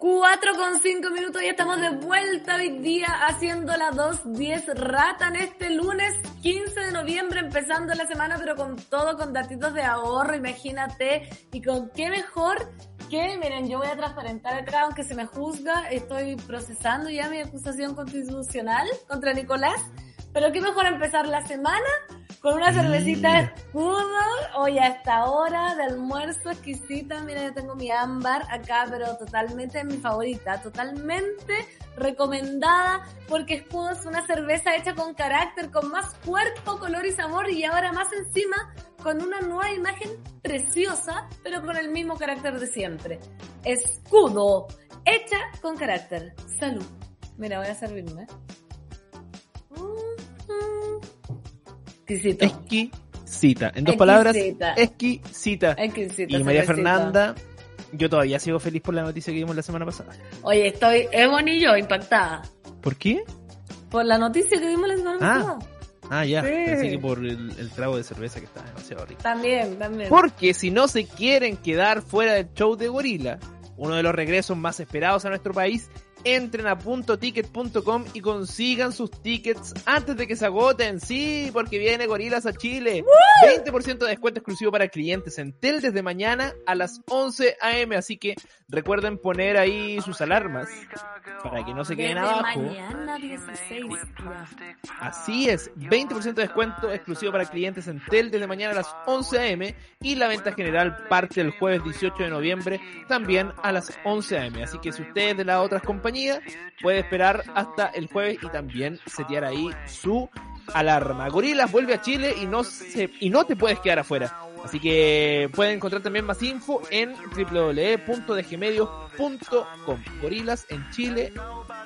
4 con 5 minutos y estamos de vuelta hoy día haciendo la 2.10 rata en este lunes 15 de noviembre empezando la semana pero con todo, con datitos de ahorro, imagínate, y con qué mejor que, miren, yo voy a transparentar acá, aunque se me juzga, estoy procesando ya mi acusación constitucional contra Nicolás, pero qué mejor empezar la semana con una cervecita escudo, hoy a esta hora de almuerzo exquisita, mira yo tengo mi ámbar acá, pero totalmente mi favorita, totalmente recomendada, porque escudo es una cerveza hecha con carácter, con más cuerpo, color y sabor, y ahora más encima con una nueva imagen preciosa, pero con el mismo carácter de siempre. Escudo, hecha con carácter. Salud. Mira, voy a servirme. Exquisito. Exquisita. En dos palabras, Exquisita. exquisita. Y María. Fernanda, yo todavía sigo feliz por la noticia que dimos la semana pasada. Oye, estoy, Ebon y yo, impactada. ¿Por qué? Por la noticia que dimos la semana Ah. pasada. Ah, ya. Sí. Pensé que por el, el trago de cerveza que está demasiado rico. También, también. Porque si no se quieren quedar fuera del show de Gorila, uno de los regresos más esperados a nuestro país, entren a puntoticket.com y consigan sus tickets antes de que se agoten. Sí, porque viene Gorilas a Chile. 20% de descuento exclusivo para clientes en Tel desde mañana a las 11 a.m. Así que recuerden poner ahí sus alarmas para que no se queden Desde abajo. mañana 16. ya. Así es, 20% de descuento exclusivo para clientes en Tel desde mañana a las 11 a.m. y la venta general parte el jueves 18 de noviembre también a las 11 a.m. Así que si usted es de las otras compañías, puede esperar hasta el jueves y también setear ahí su alarma. Gorilas vuelve a Chile y no se, y no te puedes quedar afuera. Así que pueden encontrar también más info en www.dgmedios.com. Gorilas en Chile,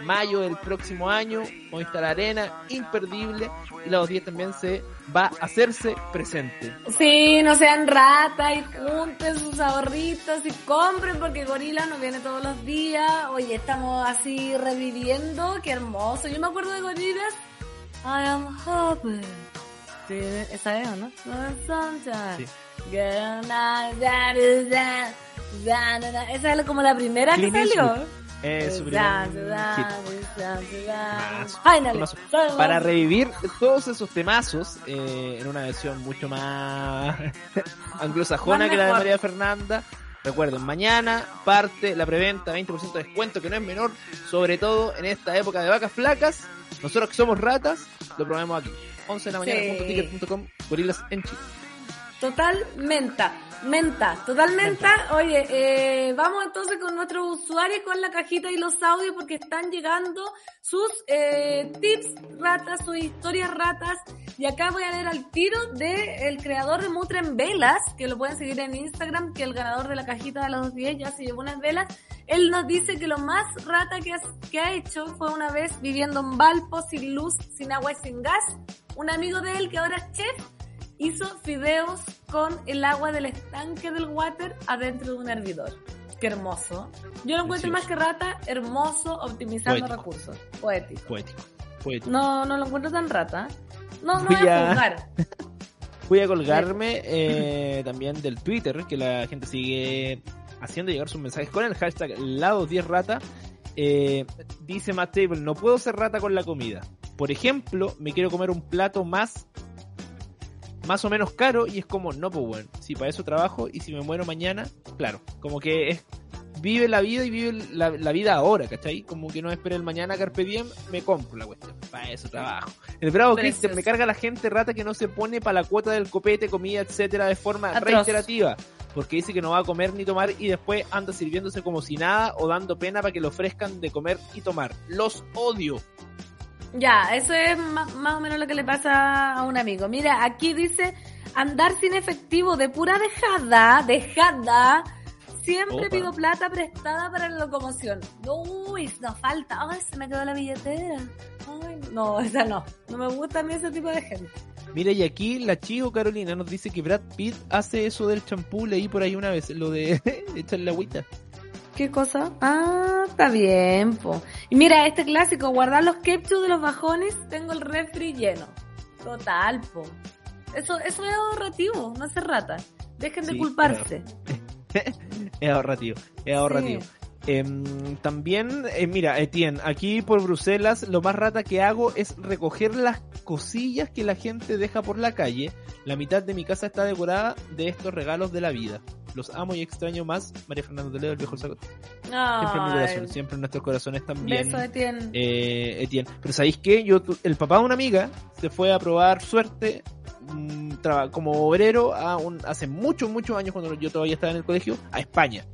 mayo del próximo año, Movistar Arena, imperdible. Y la 210 también se va a hacerse presente. Sí, no sean ratas y junten sus ahorritos y compren porque Gorila nos viene todos los días. Oye, estamos así reviviendo, qué hermoso. Yo me acuerdo de Gorilas. I am happy. Sí, esa es, ¿o ¿no? Sí. Esa es como la primera que salió. Es su primer hit. Para revivir todos esos temazos eh, en una versión mucho más anglosajona que la de. María Fernanda. Recuerden, mañana parte la preventa, 20% de descuento, que no es menor, sobre todo en esta época de vacas flacas. Nosotros que somos ratas, lo probamos aquí. 11 de la mañana, Sí. ticket.com, gorilas en Chile. Total menta, menta, total menta. Oye, eh, vamos entonces con nuestros usuarios con la cajita y los audios porque están llegando sus eh, tips ratas, sus historias ratas. Y acá voy a leer al tiro de el creador de Mutren Velas, que lo pueden seguir en Instagram, que el ganador de la cajita de los 10 ya se llevó unas velas. Él nos dice que lo más rata que, has- que ha hecho fue una vez viviendo en Valpo, sin luz, sin agua y sin gas. Un amigo de él que ahora es chef hizo fideos con el agua del estanque del water adentro de un hervidor. Qué hermoso. Yo lo encuentro Precioso. más que rata, hermoso, optimizando Poético. recursos. Poético. Poético. Poético. No, no lo encuentro tan rata. No, no Voy voy a a- juzgar. Voy a colgarme eh, también del Twitter, que la gente sigue haciendo llegar sus mensajes con el hashtag lados 10 rata. Eh, dice Matt Table, no puedo ser rata con la comida. Por ejemplo, me quiero comer un plato más más o menos caro y es como, no, pues bueno, si para eso trabajo y si me muero mañana, claro, como que es vive la vida y vive la, la vida ahora, ¿cachai? Como que no espera el mañana carpe diem, me compro la cuestión, para eso trabajo. El bravo. Christian, me carga la gente rata que no se pone para la cuota del copete, comida, etcétera, de forma Atroz. reiterativa. Porque dice que no va a comer ni tomar y después anda sirviéndose como si nada o dando pena para que le ofrezcan de comer y tomar. Los odio. Ya, eso es ma- más, o menos lo que le pasa a un amigo. Mira, aquí dice andar sin efectivo de pura dejada, dejada. Siempre Opa. pido plata prestada para la locomoción. Uy, no falta. Ay, se me quedó la billetera. Ay, no, esa no. No me gusta a mí ese tipo de gente. Mira, y aquí la chico Carolina nos dice que Brad Pitt hace eso del champú, leí por ahí una vez, lo de echarle agüita. ¿Qué cosa? Ah, está bien, po. Y mira, este clásico, guardar los ketchup de los bajones, tengo el refri lleno. Total, po. Eso, eso es ahorrativo, no hace rata. Dejen de culparse. Es ahorrativo, es ahorrativo. Sí. Em, también, eh, mira, Etienne, aquí por Bruselas lo más rata que hago es recoger las cosillas que la gente deja por la calle. La mitad de mi casa está decorada de estos regalos de la vida. Los amo y extraño más, María Fernanda Toledo, el viejo saco. Siempre en mi corazón, siempre en nuestros corazones también. beso de Tien. eh, Etienne. Pero ¿sabéis qué? Yo, el papá de una amiga se fue a probar suerte como obrero a un, hace muchos, muchos años cuando yo todavía estaba en el colegio, a España.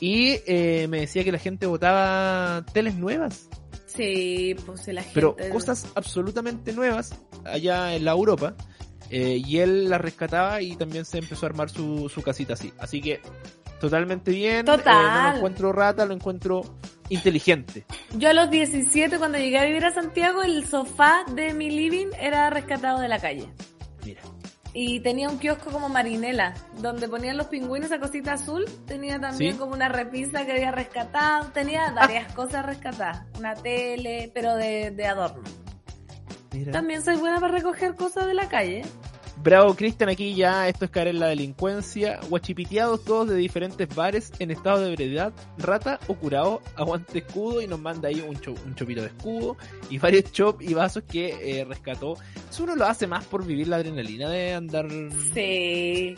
Y eh, me decía que la gente votaba teles nuevas, Sí, pues la gente... pero cosas absolutamente nuevas allá en la Europa. eh, y él las rescataba y también se empezó a armar su, su casita así. Así que totalmente bien. eh, Total. no lo encuentro rata, lo encuentro inteligente. Yo a los 17, cuando llegué a vivir a Santiago, el sofá de mi living era rescatado de la calle. Mira. Y tenía un kiosco como Marinela, donde ponían los pingüinos a cosita azul. Tenía también ¿Sí? como una repisa que había rescatado. Tenía varias cosas rescatadas. Una tele, pero de, de adorno. Mira. También soy buena para recoger cosas de la calle. Bravo, Cristian, aquí ya esto es caer en la delincuencia. Guachipiteados todos de diferentes bares en estado de ebriedad, rata o curado, aguante escudo y nos manda ahí un, cho- un chopito de escudo y varios chop y vasos que eh, rescató. Eso uno lo hace más por vivir la adrenalina de andar. Sí.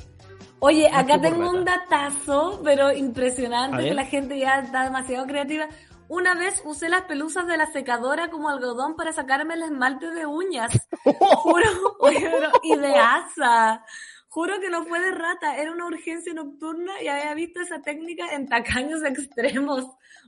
Oye, acá tengo un datazo, pero impresionante, que la gente ya está demasiado creativa. Una vez usé las pelusas de la secadora como algodón para sacarme el esmalte de uñas. Juro, oye, pero ideaza. Juro que no fue de rata, era una urgencia nocturna y había visto esa técnica en tacaños extremos.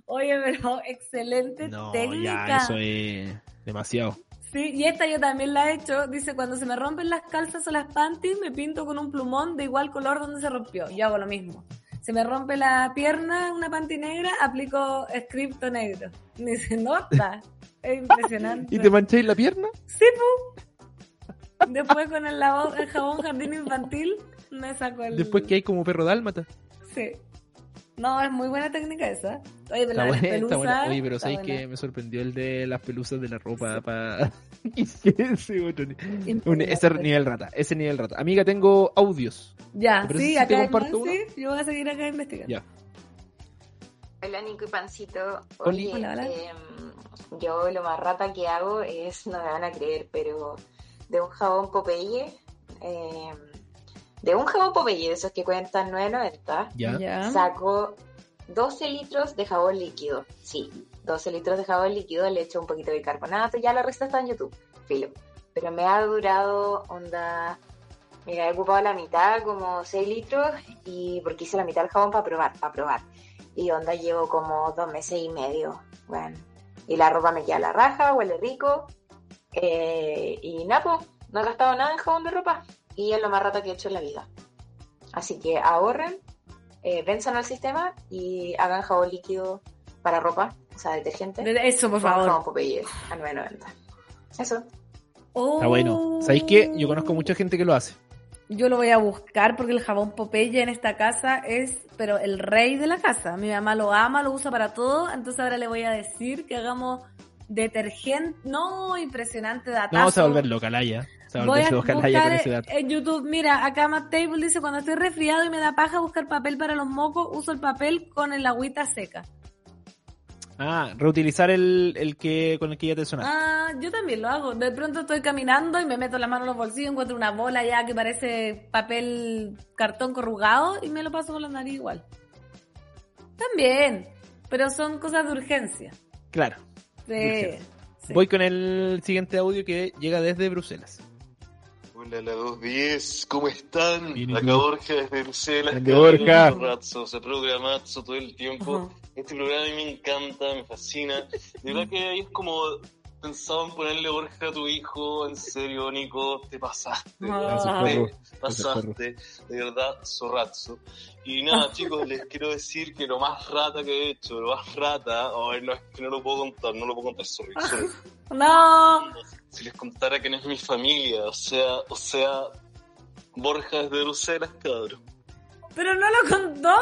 Oye, pero excelente No, técnica. ya, eso es demasiado. Sí, y esta yo también la he hecho. Dice, cuando se me rompen las calzas o las panties, me pinto con un plumón de igual color donde se rompió. Yo hago lo mismo. Se me rompe la pierna, una panty negra, aplico escripto negro. Ni se nota. Es impresionante. ¿Y te mancháis la pierna? Sí, pu. Después con el, lavabo- el jabón jardín infantil, me saco el... Después que hay como perro dálmata. Sí. No, es muy buena técnica esa. Oye, pero Está la buena, está pelusa buena. Oye, pero está ¿sabes buena. que me sorprendió el de las pelusas de la ropa para... ese otro ni- un- ese Impresionante. nivel rata, ese nivel rata. Amiga, tengo audios. Ya, ¿Te parece sí, te acá hay comparto más, uno? sí, yo voy a seguir acá investigando. Ya. Hola Nico y Pancito. Oye, Hola, hola. em, yo lo más rata que hago es, no me van a creer, pero de un jabón Popeye, em, de un jabón Popeye, de esos que cuentan 9.90, Ya. Ya. saco 12 litros de jabón líquido. Sí, 12 litros de jabón líquido, le echo un poquito de bicarbonato, ya la receta está en YouTube, filo. Pero me ha durado onda... Mira, he ocupado la mitad, como 6 litros, y porque hice la mitad del jabón para probar, para probar. Y onda llevo como dos meses y medio. Bueno, y la ropa me queda a la raja, huele rico. Eh, y nada, no he gastado nada en jabón de ropa. Y es lo más rata que he hecho en la vida. Así que ahorren, eh, venzan al sistema y hagan jabón líquido para ropa, o sea, detergente. De- Eso, por favor. jabón Popeye a 9.90. Eso. Oh. Está bueno. ¿Sabéis qué? Yo conozco mucha gente que lo hace. Yo lo voy a buscar porque el jabón Popeye en esta casa es, pero el rey de la casa. Mi mamá lo ama, lo usa para todo, entonces ahora le voy a decir que hagamos detergente. No, impresionante datazo. No, vamos a volver loca, Laia. Voy a buscar con en YouTube, mira, acá Matt Table dice, cuando estoy resfriado y me da paja buscar papel para los mocos, uso el papel con el agüita seca. Ah, reutilizar el, el que con el que ya te sonaste. Ah, yo también lo hago. De pronto estoy caminando y me meto la mano en los bolsillos, encuentro una bola ya que parece papel cartón corrugado y me lo paso por la nariz igual. También, pero son cosas de urgencia. Claro. Sí, Urgencia. sí. Voy con el siguiente audio que llega desde Bruselas. Hola, la 210, ¿cómo están? Bien, ¿y Acá? Borja desde Bruselas. Borja. Razzo, se programazo todo el tiempo. Este programa a mí me encanta, me fascina. De verdad que ahí es como pensado en ponerle Borja a tu hijo, en serio, Nico, te pasaste. Ah. Te pasaste, de verdad, zorrazo. Y nada, chicos, les quiero decir que lo más rata que he hecho, lo más rata, ay, no, es que no lo puedo contar, no lo puedo contar, sorry, sorry. No, si les contara quién es mi familia, o sea, o sea, Borja desde Bruselas, cabrón. pero no lo contó.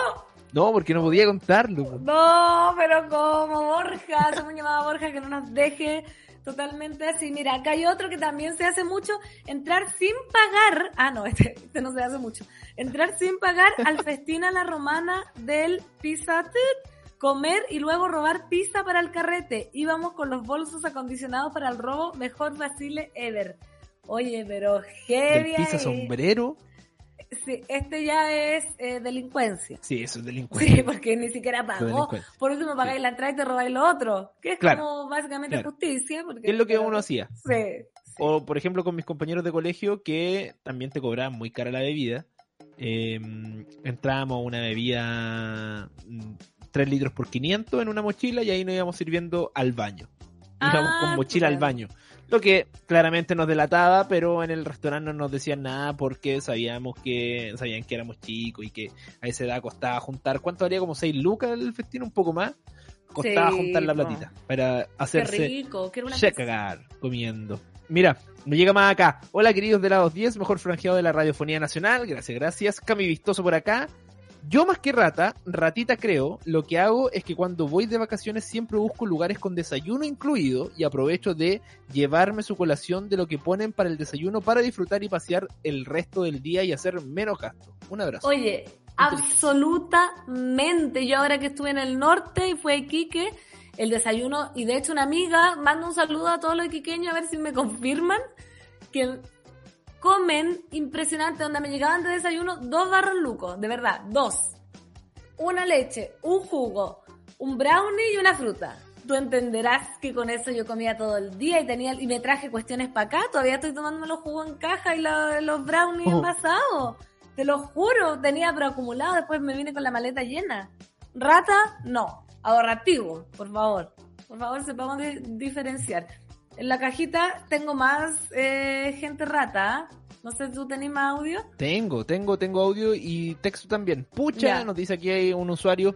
No, porque no podía contarlo. No, pero como Borja, somos llamada Borja que no nos deje totalmente así. Mira, acá hay otro que también se hace mucho, entrar sin pagar, ah no, este, este no se hace mucho, entrar sin pagar al festín a la romana del Pizza Tut, comer y luego robar pizza para el carrete. Íbamos con los bolsos acondicionados para el robo, mejor Basile ever. Oye, pero heavy pizza ahí. sombrero. Sí, este ya es eh, delincuencia. Sí, eso es delincuente. Sí, porque ni siquiera pagó. Por último pagáis la entrada y te robáis lo otro. Que es Claro, como básicamente claro. justicia. Porque ¿Qué es lo que uno hacía? Sí. O, por ejemplo, con mis compañeros de colegio que también te cobraban muy cara la bebida. Eh, entrábamos a una bebida 3 litros por 500 en una mochila y ahí nos íbamos sirviendo al baño. Íbamos Ah, con mochila al baño. Lo que claramente nos delataba, pero en el restaurante no nos decían nada porque sabíamos que sabían que éramos chicos y que a esa edad costaba juntar. ¿Cuánto valía? Como 6 lucas el festín, un poco más. Costaba Sí, juntar la platita para Qué hacerse una se cagar comiendo. Mira, me llega más acá. Hola queridos de lados 10, mejor franjeado de la radiofonía nacional. Gracias, gracias. Cami Vistoso por acá. Yo más que rata, ratita creo, lo que hago es que cuando voy de vacaciones siempre busco lugares con desayuno incluido y aprovecho de llevarme su colación de lo que ponen para el desayuno para disfrutar y pasear el resto del día y hacer menos gasto. Un abrazo. Oye, absolutamente. Yo ahora que estuve en el norte y fue a Iquique, el desayuno, y de hecho una amiga manda un saludo a todos los iquiqueños a ver si me confirman que comen impresionante, donde me llegaban de desayuno dos barros lucos, de verdad, dos. Una leche, un jugo, un brownie y una fruta. Tú entenderás que con eso yo comía todo el día y tenía y me traje cuestiones para acá. Todavía estoy tomando los jugos en caja y la- los brownies Oh. envasados. Te lo juro, tenía pero acumulado, después me vine con la maleta llena. Rata, no. Ahorrativo, por favor. Por favor, sepamos di- diferenciar. En la cajita tengo más eh, gente rata. No sé, ¿tú tenés más audio? Tengo, tengo, tengo audio y texto también. Pucha, nos dice aquí hay un usuario.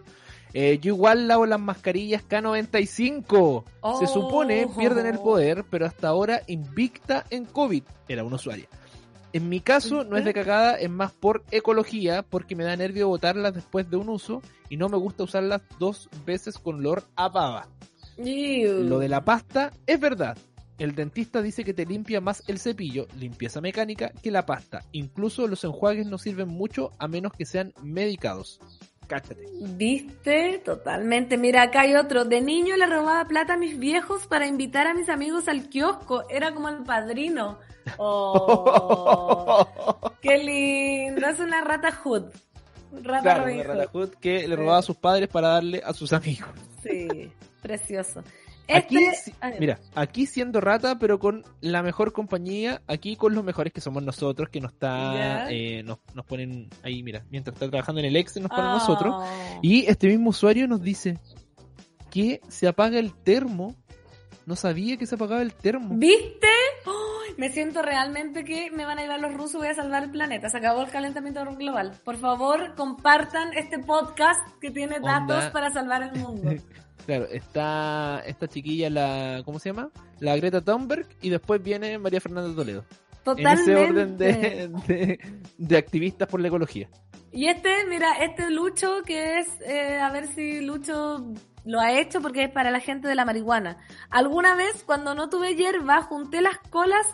eh, yo igual lavo las mascarillas K95. Se Oh. supone pierden el poder, pero hasta ahora invicta en COVID. Era un usuario. En mi caso no es de cagada, es más por ecología, porque me da nervio botarlas después de un uso y no me gusta usarlas dos veces con olor a baba. Ew. Lo de la pasta es verdad. El dentista dice que te limpia más el cepillo, limpieza mecánica, que la pasta. Incluso los enjuagues no sirven mucho a menos que sean medicados. Cáchate. ¿Viste? Totalmente. Mira, acá hay otro. De niño le robaba plata a mis viejos para invitar a mis amigos al kiosco. Era como el padrino. Oh, qué lindo. Es una rata hood. Rata Claro, una rata hood que le robaba a sus padres para darle a sus amigos. Sí, precioso. Aquí, Este- mira, aquí siendo rata, pero con la mejor compañía, aquí con los mejores que somos nosotros, que nos está, eh, nos, nos ponen ahí, mira, mientras está trabajando en el Excel, nos ponen Oh. nosotros. Y este mismo usuario nos dice que se apaga el termo. No sabía que se apagaba el termo. ¿Viste? Me siento realmente que me van a llevar los rusos, voy a salvar el planeta. Se acabó el calentamiento global. Por favor, compartan este podcast que tiene Onda. datos para salvar el mundo. Claro, está esta chiquilla, la ¿cómo se llama? La Greta Thunberg y después viene María Fernanda Toledo. Totalmente. En ese orden de, de, de activistas por la ecología. Y este, mira, este Lucho, que es, eh, a ver si Lucho lo ha hecho porque es para la gente de la marihuana. Alguna vez, cuando no tuve hierba, junté las colas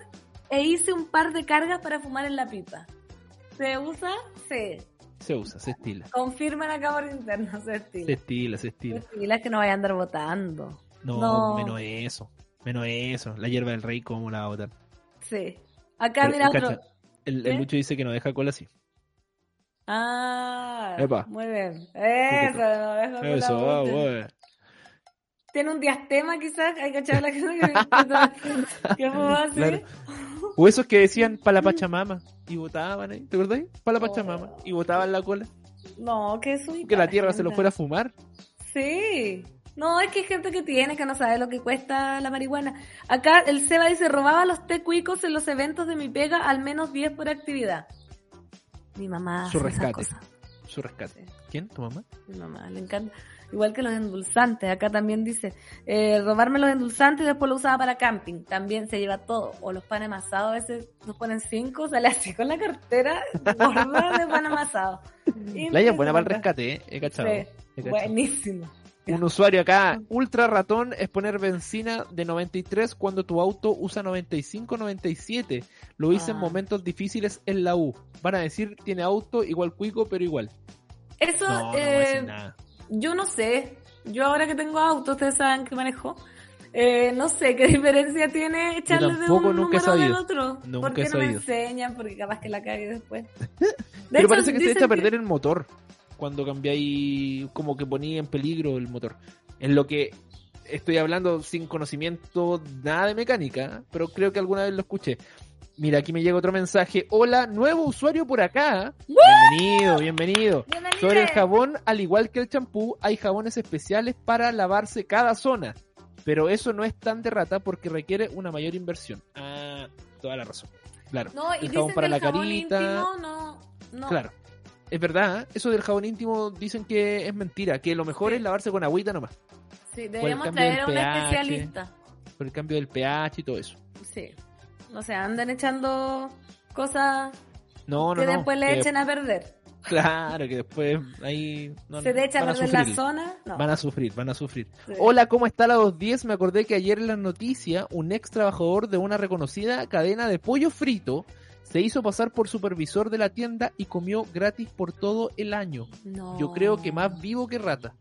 e hice un par de cargas para fumar en la pipa. ¿Se usa? Sí. Se usa, se estila. Confirman acá por interno, se estila. Se estila, se estila. Se estila es que no vaya a andar votando. No, No. menos eso. Menos eso. La hierba del rey, ¿cómo la va a botar? Sí. Acá, Pero, mira otro. El, el ¿Qué? Lucho dice que no deja cola así. Ah, Epa. muy bien. Eso, no, eso, fue Eso, ah, bueno. Tiene un diastema quizás, hay que echarle la que, que así. Claro. O esos que decían para la Pachamama y votaban ahí, ¿te acordás? Para la Pachamama y votaban la cola. No, que es un Que la tierra se lo fuera a fumar. Sí. No, es que hay gente que tiene que no sabe lo que cuesta la marihuana. Acá el Seba dice, robaba los té cuicos en los eventos de mi pega, al menos 10 por actividad. Mi mamá Su hace esas rescate. cosas. Su rescate. ¿Quién? ¿Tu mamá? Mi mamá le encanta. Igual que los endulzantes. Acá también dice, eh, robarme los endulzantes y después lo usaba para camping. También se lleva todo. O los panes amasados, a veces nos ponen cinco, sale así con la cartera gorda de pan amasado. Es buena para el rescate, ¿eh? He cachado. Sí, He cachado. buenísimo. Un usuario acá, ultra ratón, es poner benzina de 93 cuando tu auto usa 95-97. Lo hice en Ah. momentos difíciles en la U. Van a decir, tiene auto igual cuico, pero igual. Eso, No, eh, nada. Yo no sé. Yo ahora que tengo auto, ustedes saben que manejo. Eh, no sé qué diferencia tiene echarle de un nunca número del otro. Nunca ¿Por qué no me enseñan? Porque capaz que la cague después. De Pero hecho, parece que se echa a perder el motor cuando cambiáis, como que ponía en peligro el motor. En lo que estoy hablando sin conocimiento nada de mecánica, pero creo que alguna vez lo escuché. Mira, aquí me llega otro mensaje. Hola, nuevo usuario por acá. Bienvenido, bienvenido. Sobre el jabón, al igual que el champú, hay jabones especiales para lavarse cada zona. Pero eso no es tan de rata porque requiere una mayor inversión. Ah, toda la razón. Claro. No, y el dicen jabón para la jabón carita. íntimo no, no. Claro. Es verdad, ¿eh? eso del jabón íntimo dicen que es mentira, que lo mejor Sí. es lavarse con agüita nomás, Sí, deberíamos traer a pH. especialista. por el cambio del pH y todo eso. Sí. O sea, andan echando cosas No, no, que no. después le que- echen a perder. Claro, que después ahí... no, Se te echa a perder la zona. Van a sufrir, van a sufrir. Sí. Hola, ¿cómo está la 210? Me acordé que ayer en la noticia un ex trabajador de una reconocida cadena de pollo frito se hizo pasar por supervisor de la tienda y comió gratis por todo el año. No. Yo creo que más vivo que rata.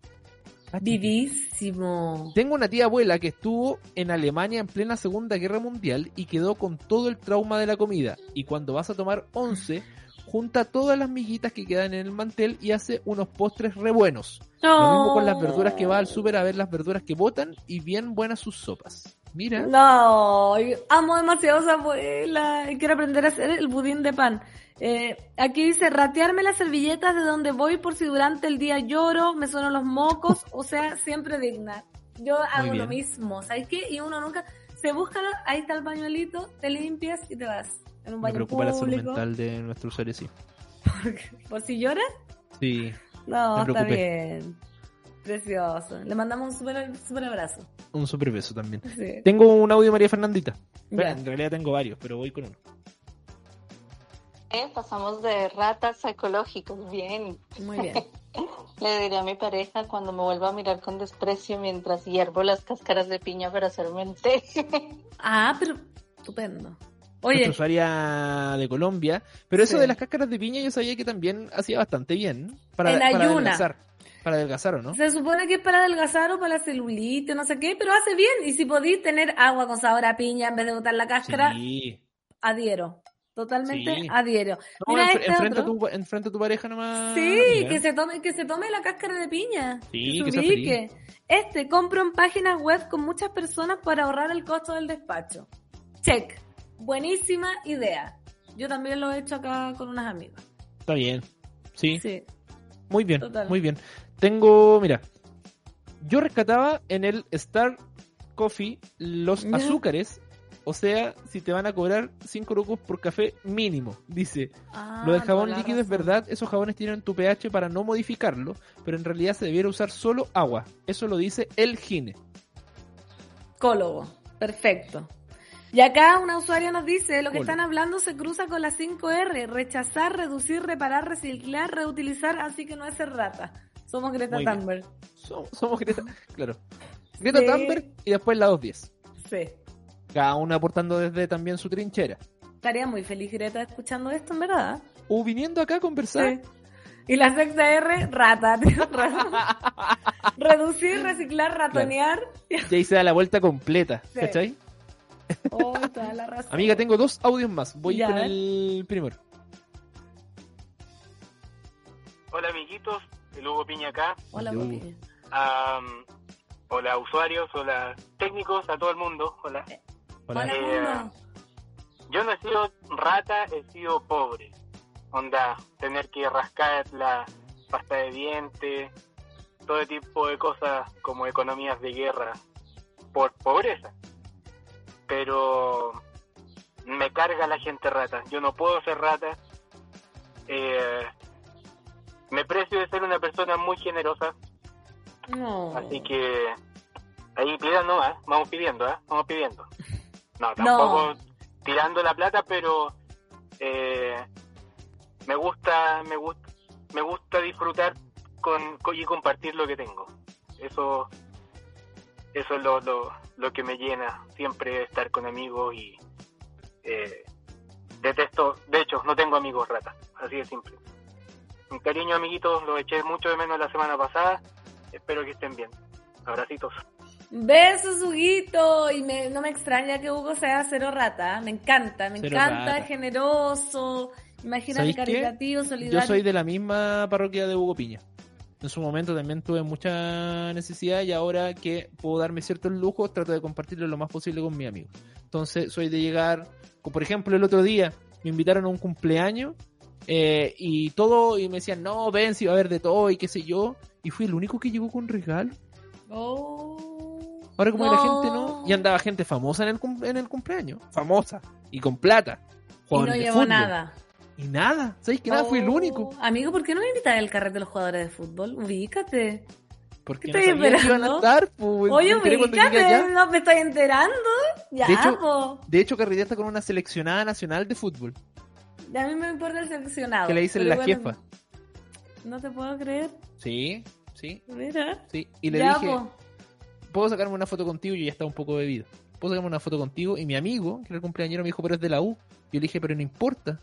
Vivísimo. Tengo una tía abuela que estuvo en Alemania en plena Segunda Guerra Mundial y quedó con todo el trauma de la comida. Y cuando vas a tomar once, junta todas las miguitas que quedan en el mantel y hace unos postres re buenos. Lo mismo con las verduras que va al súper a ver las verduras que botan y bien buenas sus sopas. Mira, No, amo demasiado a esa abuela. Quiero aprender a hacer el budín de pan. Eh, aquí dice, ratearme las servilletas de donde voy por si durante el día lloro, me suenan los mocos, o sea, siempre digna. Yo hago lo mismo, ¿sabes qué? Y uno nunca, se busca, ahí está el pañuelito, te limpias y te vas. En un me baño preocupa la salud público. mental de nuestro usuario, sí. ¿Por si lloras? Sí, No, Me está bien. Precioso. Le mandamos un super, super abrazo. un super beso también. Sí. Tengo un audio de María Fernandita. Bueno, en realidad tengo varios, pero voy con uno. Eh, pasamos de ratas a ecológicos, bien. Muy bien. Le diré a mi pareja cuando me vuelva a mirar con desprecio mientras hiervo las cáscaras de piña para hacerme un té. Ah, pero estupendo. Nuestra Oye, usuaria de Colombia. Pero eso de las cáscaras de piña yo sabía que también hacía bastante bien. Para, En para ayuna. adelgazar. Para adelgazar, ¿o no? se supone que es para adelgazar o para la celulite, no sé qué, pero hace bien. Y si podéis tener agua con sabor a piña en vez de botar la cáscara, Sí. adhiero. Totalmente Sí. adhiero. No, Mira enf- este enfrenta, a otro. tu, enfrenta a tu pareja nomás. Sí, que se tome, que se tome la cáscara de piña. Sí, que ubique. Este, compro en páginas web con muchas personas para ahorrar el costo del despacho. Check. Buenísima idea. Yo también lo he hecho acá con unas amigas. Está bien. Sí, Sí. muy bien, Total. muy bien. Tengo, mira, yo rescataba en el Star Coffee los azúcares. O sea, si te van a cobrar 5 lucos por café mínimo, dice. Ah, Lo del jabón líquido es verdad, esos jabones tienen tu pH para no modificarlo, pero en realidad se debiera usar solo agua. Eso lo dice el gine. Cólogo. Perfecto. Y acá una usuaria nos dice, lo que Hola. están hablando se cruza con las 5R, rechazar, reducir, reparar, reciclar, reutilizar, así que no es ser rata. Somos Greta. Thunberg. Somos, somos Greta, claro. Greta Sí. Thunberg y después la 210. Sí. Cada una aportando desde también su trinchera. Estaría muy feliz Greta escuchando esto, en verdad. O viniendo acá a conversar. Sí. Y la sexta R, rata. Reducir, reciclar, ratonear. Y ahí se da la vuelta completa, Sí. ¿cachai? Oh, toda la razón. Amiga, tengo dos audios más. Voy Ya, con el primero. Hola amiguitos, el Hugo Piña acá. Hola, Popi. Am, hola usuarios, hola técnicos, a todo el mundo. Hola. Hola. Hola, Eh. Yo no he sido rata, he sido pobre. Onda, tener que rascar la pasta de dientes, todo tipo de cosas como economías de guerra por pobreza. Pero me carga la gente rata. Yo no puedo ser rata. Eh, me precio de ser una persona muy generosa. No. Así que ahí pidan nomás, vamos pidiendo, ¿eh? Vamos pidiendo. No, tampoco tirando la plata, pero eh, me gusta, me gusta, me gusta disfrutar con, con- y compartir lo que tengo. Eso, eso es lo, lo, lo que me llena, siempre estar con amigos y eh, detesto, de hecho, no tengo amigos ratas, así de simple. Un cariño, amiguitos, los eché mucho de menos la semana pasada. Espero que estén bien. Abracitos. Besos, Huguito. Y me- no me extraña que Hugo sea cero rata. Me encanta, me Cero encanta, rata. generoso. Imagínate, caritativo, solidario. Yo soy de la misma parroquia de Hugo Piña. En su momento también tuve mucha necesidad y ahora que puedo darme ciertos lujos, trato de compartirlo lo más posible con mis amigos. Entonces, soy de llegar, como por ejemplo, el otro día me invitaron a un cumpleaños eh, y todo, y me decían, no, ven, si va a haber de todo y qué sé yo. Y fui el único que llegó con regalo. Oh. Ahora como que la No. gente no, y andaba gente famosa en el, cum- en el cumpleaños, famosa, y con plata. Y no llevó fútbol. nada. Y nada, ¿sabéis que nada? Fui el Oh. único. Amigo, ¿por qué no me invitas al carrete de los jugadores de fútbol? Ubícate. Porque ¿Qué no estoy sabía que iban a estar, pues, Oye, ubícate. No me estoy enterando. Ya, De hecho, po. de hecho, con una seleccionada nacional de fútbol, A mí me importa el seleccionado. que le dicen la igual- jefa. No te puedo creer. Sí, sí, Mira. sí. Y le Ya, dije, po. ¿Puedo sacarme una foto contigo? Yo ya estaba un poco bebido. ¿Puedo sacarme una foto contigo? Y mi amigo, que era el cumpleañero, me dijo, pero es de la U. Yo le dije, pero no importa.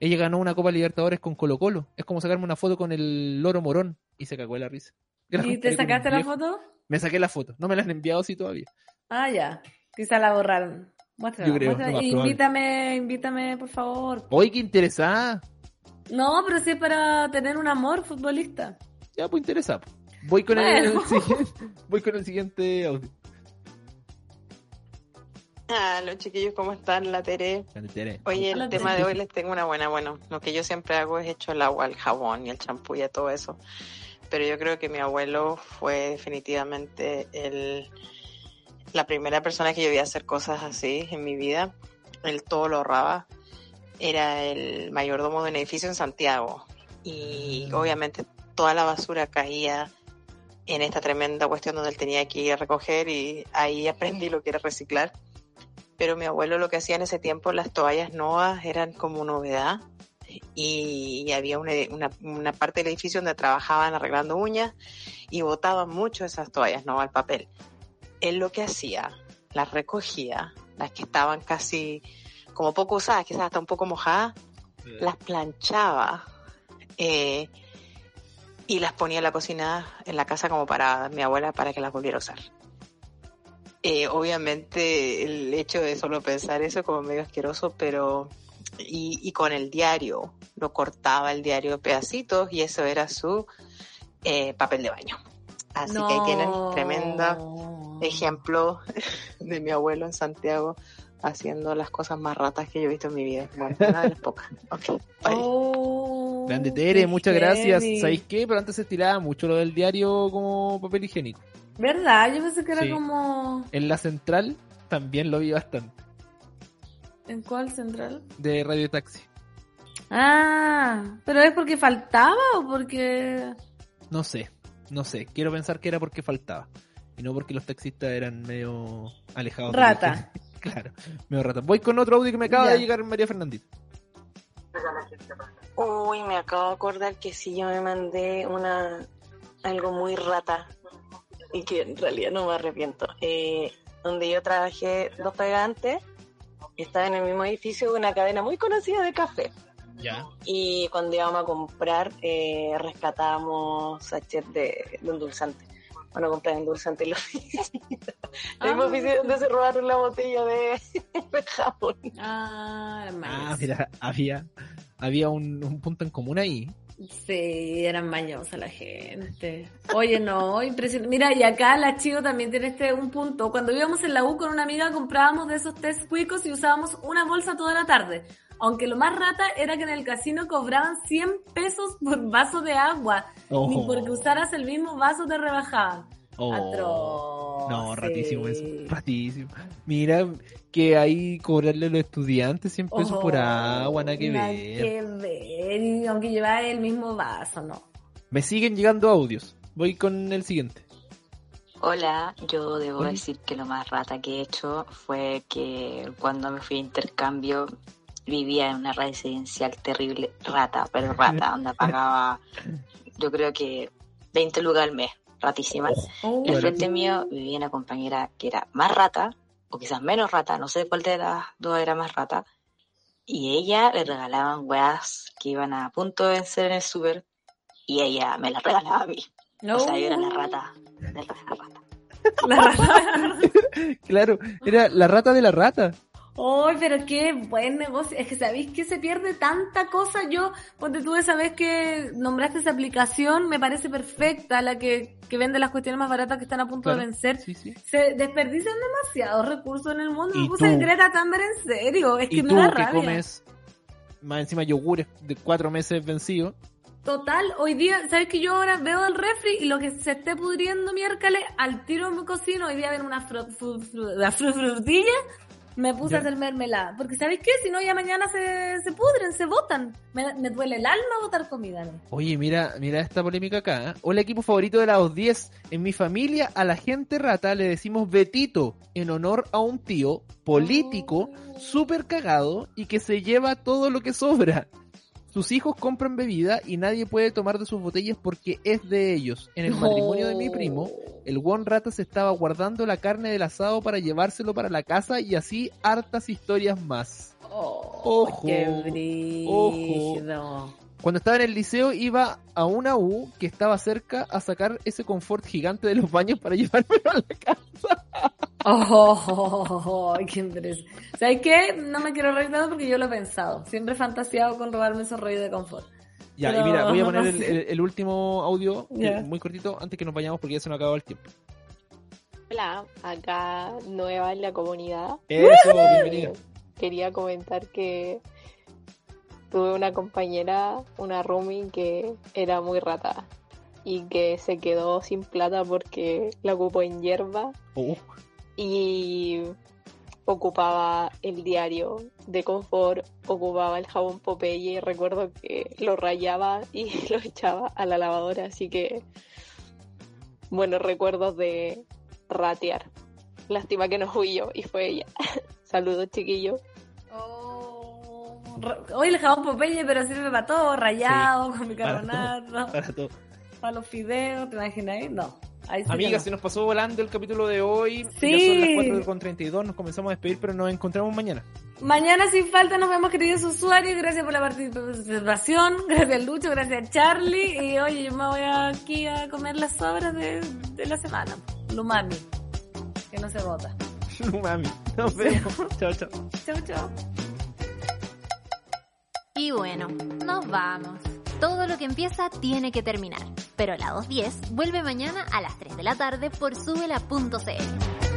Ella ganó una Copa Libertadores con Colo Colo. Es como sacarme una foto con el Loro Morón. Y se cagó de la risa. ¿Y te sacaste la foto? Me saqué la foto. No me la han enviado así todavía. Ah, ya. Quizá la borraron. Muéstrala, Yo creo, muéstrala. invítame, invítame, por favor. Oye, qué interesada. No, pero sí es para tener un amor futbolista. Ya, pues interesada. Voy con, Bueno. el, siguiente, voy con el siguiente audio. Ah, los chiquillos, ¿cómo están? La Tere. Grande Tere. Oye, el tema Tere. de hoy les tengo una buena. Bueno, lo que yo siempre hago es echo el agua, el jabón y el champú y a todo eso. Pero yo creo que mi abuelo fue definitivamente el, la primera persona que yo vi hacer cosas así en mi vida. Él todo lo ahorraba. Era el mayordomo de un edificio en Santiago. Y obviamente toda la basura caía en esta tremenda cuestión donde él tenía que ir a recoger y ahí aprendí lo que era reciclar pero mi abuelo lo que hacía en ese tiempo, las toallas novas eran como novedad y había una, una, una parte del edificio donde trabajaban arreglando uñas y botaban mucho esas toallas novas al papel. Él lo que hacía, las recogía, las que estaban casi como poco usadas, quizás hasta un poco mojadas, las planchaba eh, y las ponía en la cocina en la casa como para mi abuela para que las volviera a usar. Eh, obviamente el hecho de solo pensar eso como medio asqueroso, pero y, y con el diario, lo cortaba el diario pedacitos y eso era su eh, papel de baño. Así que ahí tienen tremendo ejemplo de mi abuelo en Santiago haciendo las cosas más ratas que yo he visto en mi vida. Bueno, una de las pocas. Ok, bye. Oh, Grande Tere, muchas gracias. ¿Sabéis qué? Pero antes se estiraba mucho lo del diario como papel higiénico. ¿Verdad? Yo pensé que era Sí. como... En la central también lo vi bastante. ¿En cuál central? De Radio Taxi. Ah, pero es porque faltaba o porque... No sé, no sé. Quiero pensar que era porque faltaba. Y no porque los taxistas eran medio alejados. de la Rata. claro, medio rata. Voy con otro audio que me acaba Ya. de llegar María Fernandita. Uy, me acabo de acordar que sí, yo me mandé una algo muy rata y que en realidad no me arrepiento. Eh, donde yo trabajé dos pegas antes, estaba en el mismo edificio de una cadena muy conocida de café. Ya. Y cuando íbamos a comprar, eh, rescatábamos sachet de, de endulzante. Bueno, la oficina. La misma Ah. oficina donde se robaron la botella de, de jabón. Ah, Ah, mira, había, había un, un punto en común ahí. Sí, eran mañosa la gente. Oye, no, impresionante. Mira, y acá la Chivo también tiene este un punto. Cuando íbamos en la U con una amiga comprábamos de esos test cuicos y usábamos una bolsa toda la tarde. Aunque lo más rata era que en el casino cobraban 100 pesos por vaso de agua. Oh. Ni porque usaras el mismo vaso te rebajaban. Oh. Atroz, No, ratísimo eso. Ratísimo. Mira que ahí cobrarle a los estudiantes 100 pesos por Oh, agua, nada que nada ver. que ver, aunque llevaba el mismo vaso, no. Me siguen llegando audios. Voy con el siguiente. Hola, yo debo decir que lo más rata que he hecho fue que cuando me fui a intercambio vivía en una residencial terrible, rata, pero rata, donde pagaba yo creo que 20 lucas al mes, ratísima. Oh. y al frente mío vivía una compañera que era más rata, o quizás menos rata, no sé cuál de las dos era más rata, y ella le regalaban weas que iban a punto de vencer en el súper, y ella me las regalaba a mí. O sea, yo era la rata de la rata. Claro, era la rata de la rata. ¡Ay, pero qué buen negocio! Es que sabéis que se pierde tanta cosa. Yo, ponte tú esa vez que nombraste esa aplicación, me parece perfecta, la que, que vende las cuestiones más baratas que están a punto Claro, de vencer. sí, sí. Se desperdician demasiados recursos en el mundo. ¿Y Me puse? Greta Thunberg en serio. Es que me tú da que rabia. comes más encima yogures de cuatro meses vencidos. Total, hoy día, ¿sabes que yo ahora veo el refri y lo que se esté pudriendo miércoles, al tiro me cocino, hoy día ven una fru- fru- fru- la fru- frutilla, me puse Ya. a hacer mermelada. Porque ¿sabes qué? Si no, ya mañana se, se pudren, se botan. Me, me duele el alma botar comida. ¿no? Oye, mira, mira esta polémica acá. ¿eh? Hola, equipo favorito de la 210. En mi familia, a la gente rata le decimos Betito, en honor a un tío político, súper cagado y que se lleva todo lo que sobra. Sus hijos compran bebida y nadie puede tomar de sus botellas porque es de ellos. En el matrimonio de mi primo, el buen rata se estaba guardando la carne del asado para llevárselo para la casa y así hartas historias más. Ojo, ¡Qué ojo. Cuando estaba en el liceo iba a una U que estaba cerca a sacar ese confort gigante de los baños para llevármelo a la casa. ¡Oh! ¡Qué interesante! ¿Sabes qué? No me quiero reír tanto porque yo lo he pensado. Siempre he fantaseado con robarme esos rollos de confort. Ya, Pero y mira, voy a poner el, sé. el- el último audio, es muy cortito, antes que nos vayamos porque ya se nos ha acabado el tiempo. Hola, acá nueva en la comunidad. Eso, bienvenida. Quería comentar que tuve una compañera, una roomie que era muy rata y que se quedó sin plata porque la ocupó en hierba y ocupaba el diario de confort, ocupaba el jabón Popeye, recuerdo que lo rayaba y lo echaba a la lavadora, así que buenos recuerdos de ratear. Lástima que no fui yo y fue ella. Saludos chiquillos. Hoy el jabón Popeye, pero sirve para todo, rayado, con para bicarbonato, todo, para todo. para los fideos, ¿te imaginas? No. Sí no. se nos pasó volando el capítulo de hoy. Sí. Ya son las 4.32, nos comenzamos a despedir, pero nos encontramos mañana. Mañana sin falta nos vemos queridos usuarios, gracias por la participación, gracias Lucho, gracias Charlie y oye, yo me voy aquí a comer las sobras de, de la semana, lumami, que no se bota. Mami, nos vemos. chao, chao. Chau, chau. Y bueno, nos vamos. Todo lo que empieza tiene que terminar. Pero la 210 vuelve mañana a las 3 de la tarde por subela.cl.